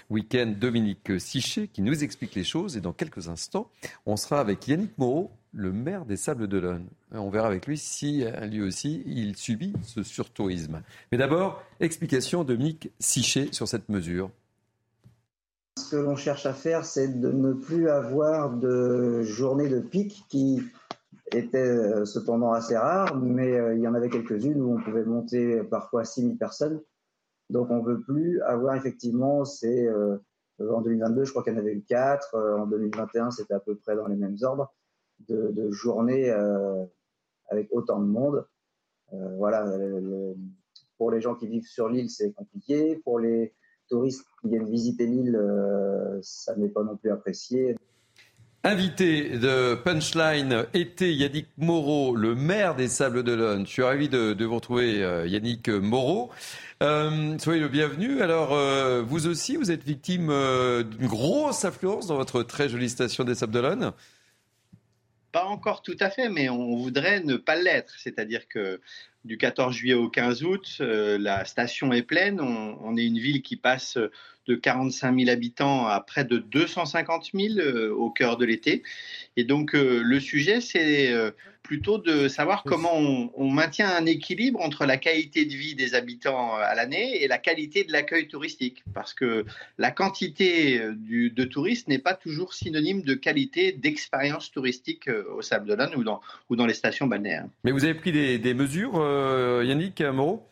Week-end, Dominique Sichet qui nous explique les choses. Et dans quelques instants, on sera avec Yannick Moreau, le maire des Sables d'Olonne. On verra avec lui si euh, lui aussi il subit ce surtourisme. Mais d'abord, explication Dominique Sichet sur cette mesure. Ce que l'on cherche à faire, c'est de ne plus avoir de journées de pic qui étaient euh, cependant assez rares, mais euh, il y en avait quelques-unes où on pouvait monter parfois 6000 personnes. Donc on ne veut plus avoir effectivement c'est euh, en 2022, je crois qu'il y en avait eu 4. Euh, en 2021, c'était à peu près dans les mêmes ordres de, journées euh, avec autant de monde. voilà, pour les gens qui vivent sur l'île, c'est compliqué. Pour les touristes qui viennent visiter l'île, ça n'est pas non plus apprécié. Invité de Punchline été, Yannick Moreau, le maire des Sables d'Olonne. Je suis ravi de, vous retrouver, Yannick Moreau. Euh, soyez le bienvenu. Alors, euh, vous aussi, vous êtes victime d'une grosse affluence dans votre très jolie station des Sables d'Olonne Pas encore tout à fait, mais on voudrait ne pas l'être. C'est-à-dire que du 14 juillet au 15 août, la station est pleine. on, est une ville qui passe de 45 000 habitants à près de 250 000 euh, au cœur de l'été. Et donc euh, le sujet, c'est euh, plutôt de savoir comment on, maintient un équilibre entre la qualité de vie des habitants à l'année et la qualité de l'accueil touristique. Parce que la quantité de touristes n'est pas toujours synonyme de qualité d'expérience touristique au Sable d'Olonne ou dans, ou dans les stations balnéaires. Mais vous avez pris des, des mesures, Yannick Moreau?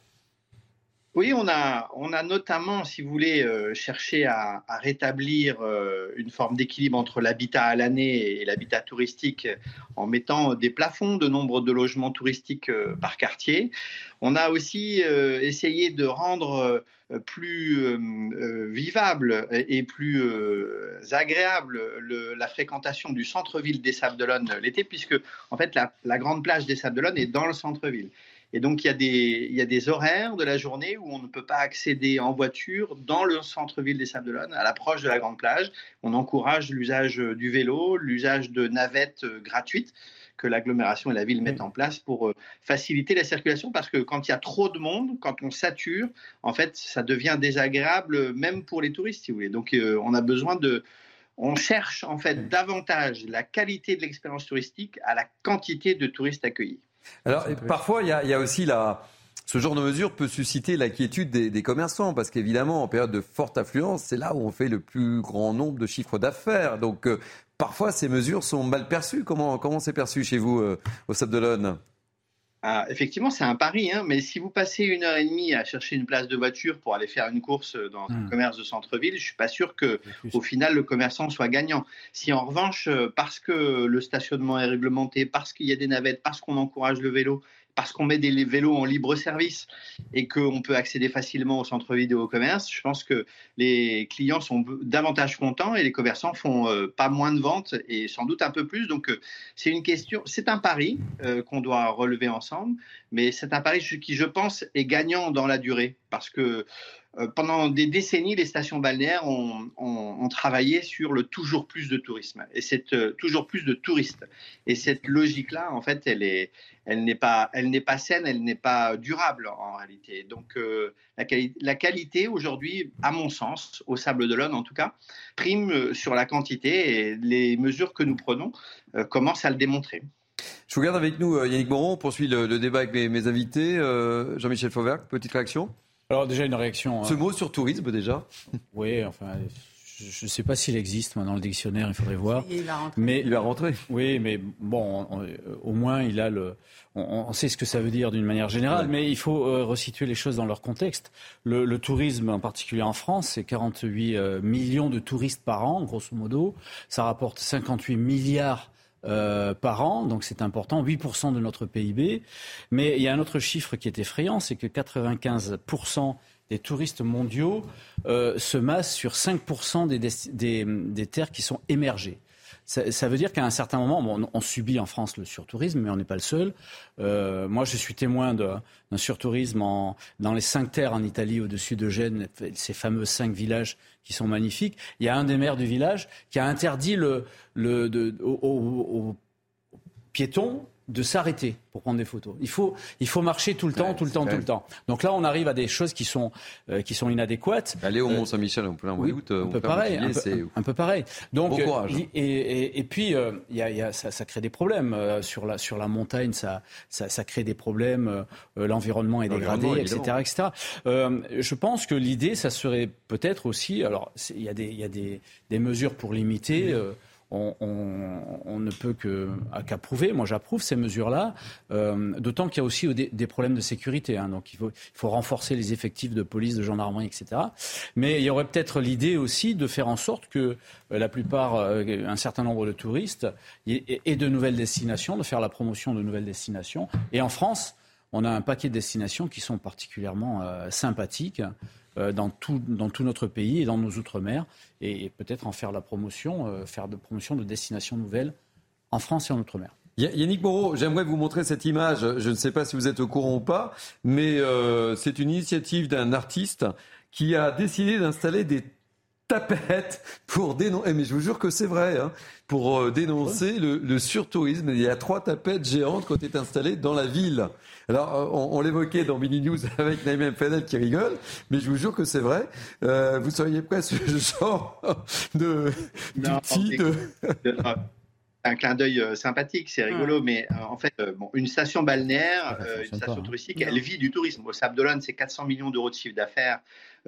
Oui, on a, on a notamment, si vous voulez, euh, cherché à, rétablir euh, une forme d'équilibre entre l'habitat à l'année et l'habitat touristique en mettant des plafonds de nombre de logements touristiques euh, par quartier. On a aussi essayé de rendre plus vivable et plus agréable la fréquentation du centre-ville des Sables d'Olonne l'été, puisque en fait la, grande plage des Sables d'Olonne est dans le centre-ville. Et donc, il y, a des, il y a des horaires de la journée où on ne peut pas accéder en voiture dans le centre-ville des Sables-d'Olonne, à l'approche de la grande plage. On encourage l'usage du vélo, l'usage de navettes euh, gratuites que l'agglomération et la ville mettent en place pour euh, faciliter la circulation parce que quand il y a trop de monde, quand on sature, en fait, ça devient désagréable même pour les touristes, si vous voulez. Donc, euh, on a besoin de, on cherche en fait davantage la qualité de l'expérience touristique à la quantité de touristes accueillis. Alors, parfois, il y, a, aussi la. Ce genre de mesure peut susciter l'inquiétude des, commerçants parce qu'évidemment, en période de forte affluence, c'est là où on fait le plus grand nombre de chiffres d'affaires. Donc, euh, parfois, ces mesures sont mal perçues. Comment comment c'est perçu chez vous euh, au Sable d'Olonne? Ah, effectivement, c'est un pari, hein, mais si vous passez une heure et demie à chercher une place de voiture pour aller faire une course dans un hmm. commerce de centre-ville, je suis pas sûr que, au final, le commerçant soit gagnant. Si en revanche, euh, parce que le stationnement est réglementé, parce qu'il y a des navettes, parce qu'on encourage le vélo parce qu'on met des vélos en libre service et qu'on peut accéder facilement au centre vidéo au commerce, je pense que les clients sont davantage contents et les commerçants font euh, pas moins de ventes et sans doute un peu plus. Donc euh, c'est une question, c'est un pari euh, qu'on doit relever ensemble, mais c'est un pari qui, je pense, est gagnant dans la durée parce que euh, pendant des décennies, les stations balnéaires ont, travaillé sur le toujours plus de tourisme et c'est euh, toujours plus de touristes. Et cette logique-là, en fait, elle est, elle n'est pas, saine, elle n'est pas durable en réalité. Donc, euh, la, la, qualité aujourd'hui, à mon sens, au Sable d'Olonne en tout cas, prime sur la quantité et les mesures que nous prenons commencent à le démontrer. Je vous garde avec nous, Yannick Moron. On poursuit le, débat avec mes, mes invités. Jean-Michel Fauvert, petite réaction? Alors déjà une réaction. Ce mot sur tourisme déjà <laughs> Oui, enfin, je ne sais pas s'il existe dans le dictionnaire, il faudrait voir. Il va rentrer. Mais, il va rentrer. Oui, mais bon, au moins il a le. On, sait ce que ça veut dire d'une manière générale, mais il faut euh, resituer les choses dans leur contexte. Le, tourisme, en particulier en France, c'est 48 euh, millions de touristes par an, grosso modo. Ça rapporte 58 milliards euh, par an, donc c'est important, 8% de notre PIB. Mais il y a un autre chiffre qui est effrayant, c'est que 95% des touristes mondiaux euh, se massent sur 5% des, des, terres qui sont émergées. Ça, veut dire qu'à un certain moment, on subit en France le surtourisme, mais on n'est pas le seul. Euh, moi, je suis témoin d'un surtourisme dans les cinq terres en Italie, au-dessus de Gênes, ces fameux cinq villages qui sont magnifiques. Il y a un des maires du village qui a interdit le, de, aux piétons de s'arrêter pour prendre des photos. Il faut, il faut marcher tout le temps, tout le temps, tout le temps. Donc là, on arrive à des choses qui sont, euh, qui sont inadéquates. Aller au euh, Mont Saint-Michel en plein mois d'août, un peu pareil, un peu, pareil. Donc, bon courage. Et, et, et, puis, euh, y a, y a, ça, ça, crée des problèmes sur la sur la montagne. Ça, ça, ça crée des problèmes. L'environnement est dégradé, etc., etc. je pense que l'idée, ça serait peut-être aussi. Alors, il y a des, il y a des, des mesures pour limiter on, ne peut qu'approuver. Moi, j'approuve ces mesures-là, euh, d'autant qu'il y a aussi des, problèmes de sécurité. Hein. donc, il faut, renforcer les effectifs de police, de gendarmerie, etc. Mais il y aurait peut-être l'idée aussi de faire en sorte que euh, la plupart, euh, un certain nombre de touristes aient de nouvelles destinations, de faire la promotion de nouvelles destinations. Et en France, on a un paquet de destinations qui sont particulièrement sympathiques. Dans, tout, dans tout notre pays et dans nos outre-mer, et, peut-être en faire la promotion, faire de promotion de destinations nouvelles en France et en outre-mer. Yannick Moreau, j'aimerais vous montrer cette image. Je ne sais pas si vous êtes au courant ou pas, mais c'est une initiative d'un artiste qui a décidé d'installer des tapettes pour dénoncer, eh, mais je vous jure que c'est vrai, hein, pour euh, dénoncer le, le, surtourisme. Il y a trois tapettes géantes qui ont été installées dans la ville. Alors, euh, on, on l'évoquait dans Mini News <laughs> avec Naïm Fadel qui rigole, mais je vous jure que c'est vrai. Euh, vous seriez prêt à ce <laughs> genre de d'outils de... un clin d'œil sympathique, c'est rigolo, mais en fait, bon, une station balnéaire, une station hein. touristique, elle vit du tourisme. Au Sable d'Olonne, c'est 400 millions d'euros de chiffre d'affaires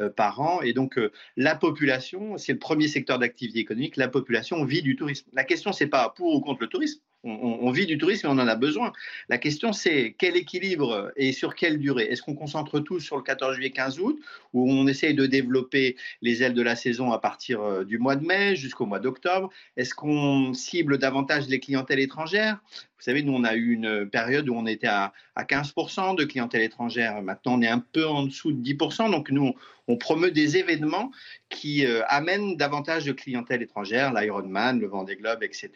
par an. Et donc, euh, la population, c'est le premier secteur d'activité économique, la population vit du tourisme. La question, c'est pas pour ou contre le tourisme. On, vit du tourisme et on en a besoin. La question, c'est quel équilibre et sur quelle durée? Est-ce qu'on concentre tout sur le 14 juillet, 15 août, ou on essaye de développer les ailes de la saison à partir euh, du mois de mai jusqu'au mois d'octobre? Est-ce qu'on cible davantage les clientèles étrangères? Vous savez, nous, on a eu une période où on était à, 15% de clientèle étrangère. Maintenant, on est un peu en dessous de 10%. Donc, nous, on, promeut des événements qui euh, amènent davantage de clientèle étrangère, l'Ironman, le Vendée Globe, etc.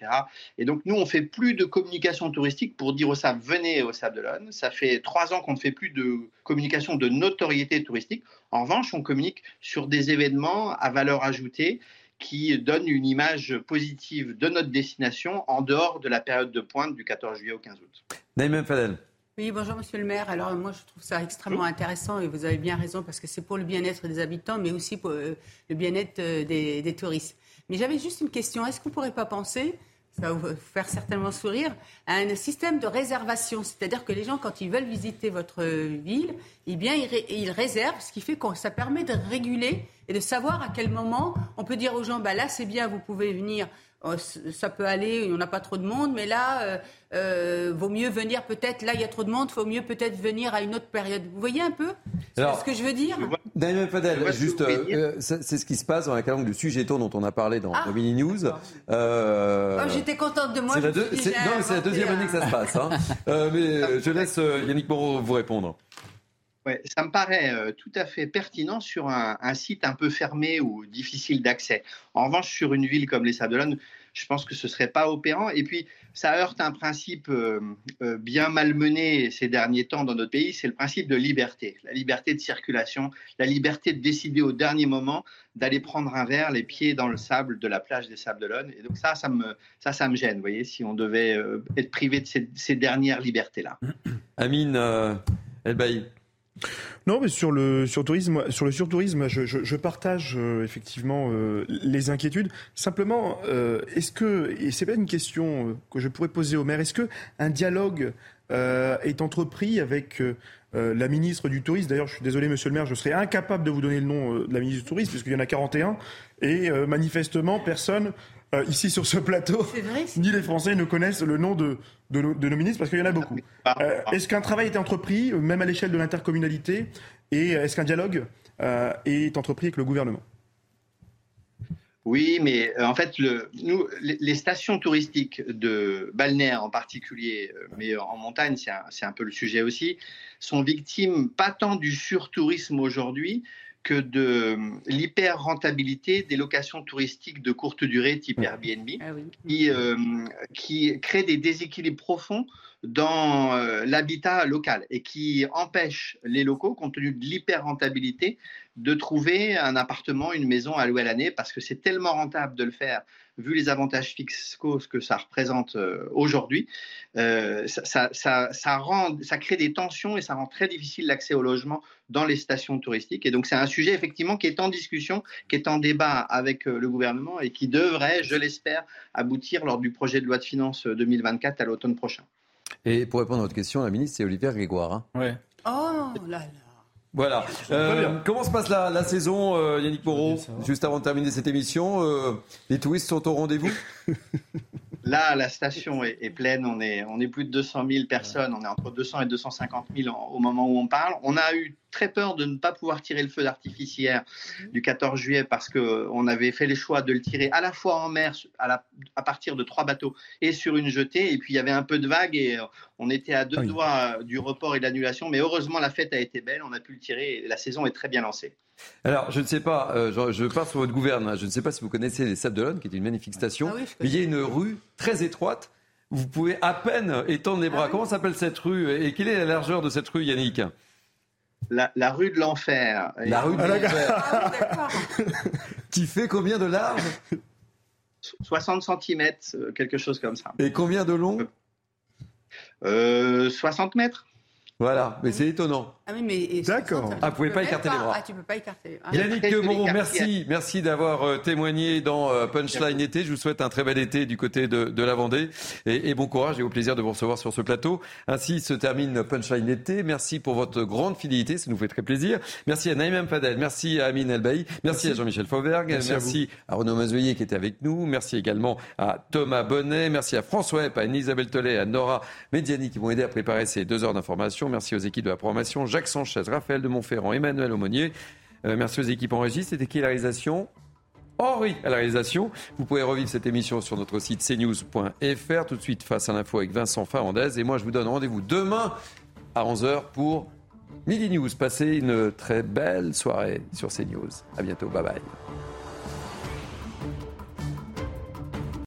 Et donc, nous, on fait plus de communication touristique pour dire au Sable, venez au Sable d'Olonne. Ça fait trois ans qu'on ne fait plus de communication de notoriété touristique. En revanche, on communique sur des événements à valeur ajoutée qui donne une image positive de notre destination en dehors de la période de pointe du 14 juillet au 15 août. Naïm Fadel. Oui, bonjour Monsieur le maire. Alors moi, je trouve ça extrêmement intéressant et vous avez bien raison parce que c'est pour le bien-être des habitants, mais aussi pour euh, le bien-être euh, des, des touristes. Mais j'avais juste une question. Est-ce qu'on ne pourrait pas penser ça va vous faire certainement sourire, un système de réservation. C'est-à-dire que les gens, quand ils veulent visiter votre ville, eh bien, ils, réservent, ce qui fait que ça permet de réguler et de savoir à quel moment on peut dire aux gens, bah là, c'est bien, vous pouvez venir ça peut aller, on n'a pas trop de monde, mais là, euh, euh, vaut mieux venir peut-être, là il y a trop de monde, vaut mieux peut-être venir à une autre période. Vous voyez un peu ce que je veux dire Daniel Fadel, juste, euh, c'est ce qui se passe dans la calanque du sujet dont on a parlé dans ah, Mini News. Oh, J'étais contente de moi. C'est la, la, deuxième année que ça se passe. Hein. <laughs> mais je laisse Yannick Moreau vous répondre. Ouais, ça me paraît euh, tout à fait pertinent sur un, site un peu fermé ou difficile d'accès. En revanche, sur une ville comme les Sables je pense que ce serait pas opérant. Et puis, ça heurte un principe euh, euh, bien malmené ces derniers temps dans notre pays, c'est le principe de liberté, la liberté de circulation, la liberté de décider au dernier moment d'aller prendre un verre, les pieds dans le sable de la plage des Sables d'Olonne. Et donc ça, ça me, ça, ça me gêne, vous voyez, si on devait être privé de ces, dernières libertés-là. <coughs> Amine Elbaï. Non, mais sur le surtourisme, sur le surtourisme, je, je, je partage euh, effectivement euh, les inquiétudes. Simplement, euh, est-ce que, et c'est pas une question que je pourrais poser au maire, est-ce que un dialogue est entrepris avec la ministre du Tourisme? D'ailleurs, je suis désolé, Monsieur le maire, je serais incapable de vous donner le nom de la ministre du Tourisme puisqu'il y en a 41 et manifestement personne euh, ici sur ce plateau, ni les Français ne connaissent le nom de, de, nos, ministres parce qu'il y en a beaucoup. Euh, est-ce qu'un travail est entrepris, euh, même à l'échelle de l'intercommunalité, et est-ce qu'un dialogue est entrepris avec le gouvernement? Oui, mais en fait, le, nous, les, stations touristiques de balnéaires en particulier, mais en montagne, c'est un, un, peu le sujet aussi, sont victimes pas tant du surtourisme aujourd'hui que de l'hyper-rentabilité des locations touristiques de courte durée type Airbnb, ah qui, euh, qui crée des déséquilibres profonds dans euh, l'habitat local et qui empêche les locaux, compte tenu de l'hyper-rentabilité, de trouver un appartement, une maison à louer à l'année parce que c'est tellement rentable de le faire vu les avantages fiscaux que ça représente euh, aujourd'hui, euh, ça, ça, rend, ça crée des tensions et ça rend très difficile l'accès au logement dans les stations touristiques. Et donc c'est un sujet effectivement qui est en discussion, qui est en débat avec euh, le gouvernement et qui devrait, je l'espère, aboutir lors du projet de loi de finances 2024 à l'automne prochain. Et pour répondre à votre question, la ministre, c'est Olivier Grégoire. Hein. Ouais. Oh là là. Voilà. Euh, comment se passe la, saison, euh, Yannick Moreau Juste avant de terminer cette émission, euh, les touristes sont au rendez-vous? <laughs> Là, la station est, pleine. On est, on est plus de 200 000 personnes. On est entre 200 et 250 000 au moment où on parle. On a eu très peur de ne pas pouvoir tirer le feu d'artifice hier du 14 juillet parce qu'on avait fait les choix de le tirer à la fois en mer à, la, à, partir de trois bateaux et sur une jetée. Et puis il y avait un peu de vagues et euh, on était à deux Ah doigts euh, du report et de l'annulation. Mais heureusement, la fête a été belle, on a pu le tirer et la saison est très bien lancée. Alors, je ne sais pas, euh, je, je pars sur votre gouverne, je ne sais pas si vous connaissez les Sables d'Olonne, qui est une magnifique station, Ah oui, je mais il y a une rue très étroite. Vous pouvez à peine étendre les Ah bras. Comment s'appelle cette rue et quelle est la largeur de cette rue, Yannick? La, la rue de l'enfer. La rue de Et- l'enfer. Ah. <laughs> Qui fait combien de large 60 cm, quelque chose comme ça. et combien de long? Euh, 60 mètres. Voilà, mais c'est étonnant. Ah oui, mais D'accord. 60, Ah, vous pouvez pas écarter les bras. Ah, tu peux pas écarter. Ah, Yannick Moreau, merci, merci d'avoir euh, témoigné dans euh, Punchline été. Je vous souhaite un très bel été du côté de, de la Vendée et, et bon courage et au plaisir de vous recevoir sur ce plateau. Ainsi se termine Punchline été. Merci pour votre grande fidélité, ça nous fait très plaisir. Merci à Naïm Fadel, merci à Amine Elbaï, merci, à Jean-Michel Fauberg, Merci merci, à à, Renaud Mazoyer qui était avec nous, merci également à Thomas Bonnet, merci à François Epp, à Isabelle Tollet, à Nora Mediani qui m'ont aidé à préparer ces deux heures d'information. Merci aux équipes de la programmation, Jacques Sanchez, Raphaël de Montferrand, Emmanuel Aumonier. Euh, merci aux équipes en régie. C'était qui la réalisation? Henri à la réalisation. Vous pouvez revivre cette émission sur notre site cnews.fr. Tout de suite, face à l'info avec Vincent Farandez. Et moi, je vous donne rendez-vous demain à 11h pour Midi News. Passez une très belle soirée sur CNews. À bientôt. Bye bye.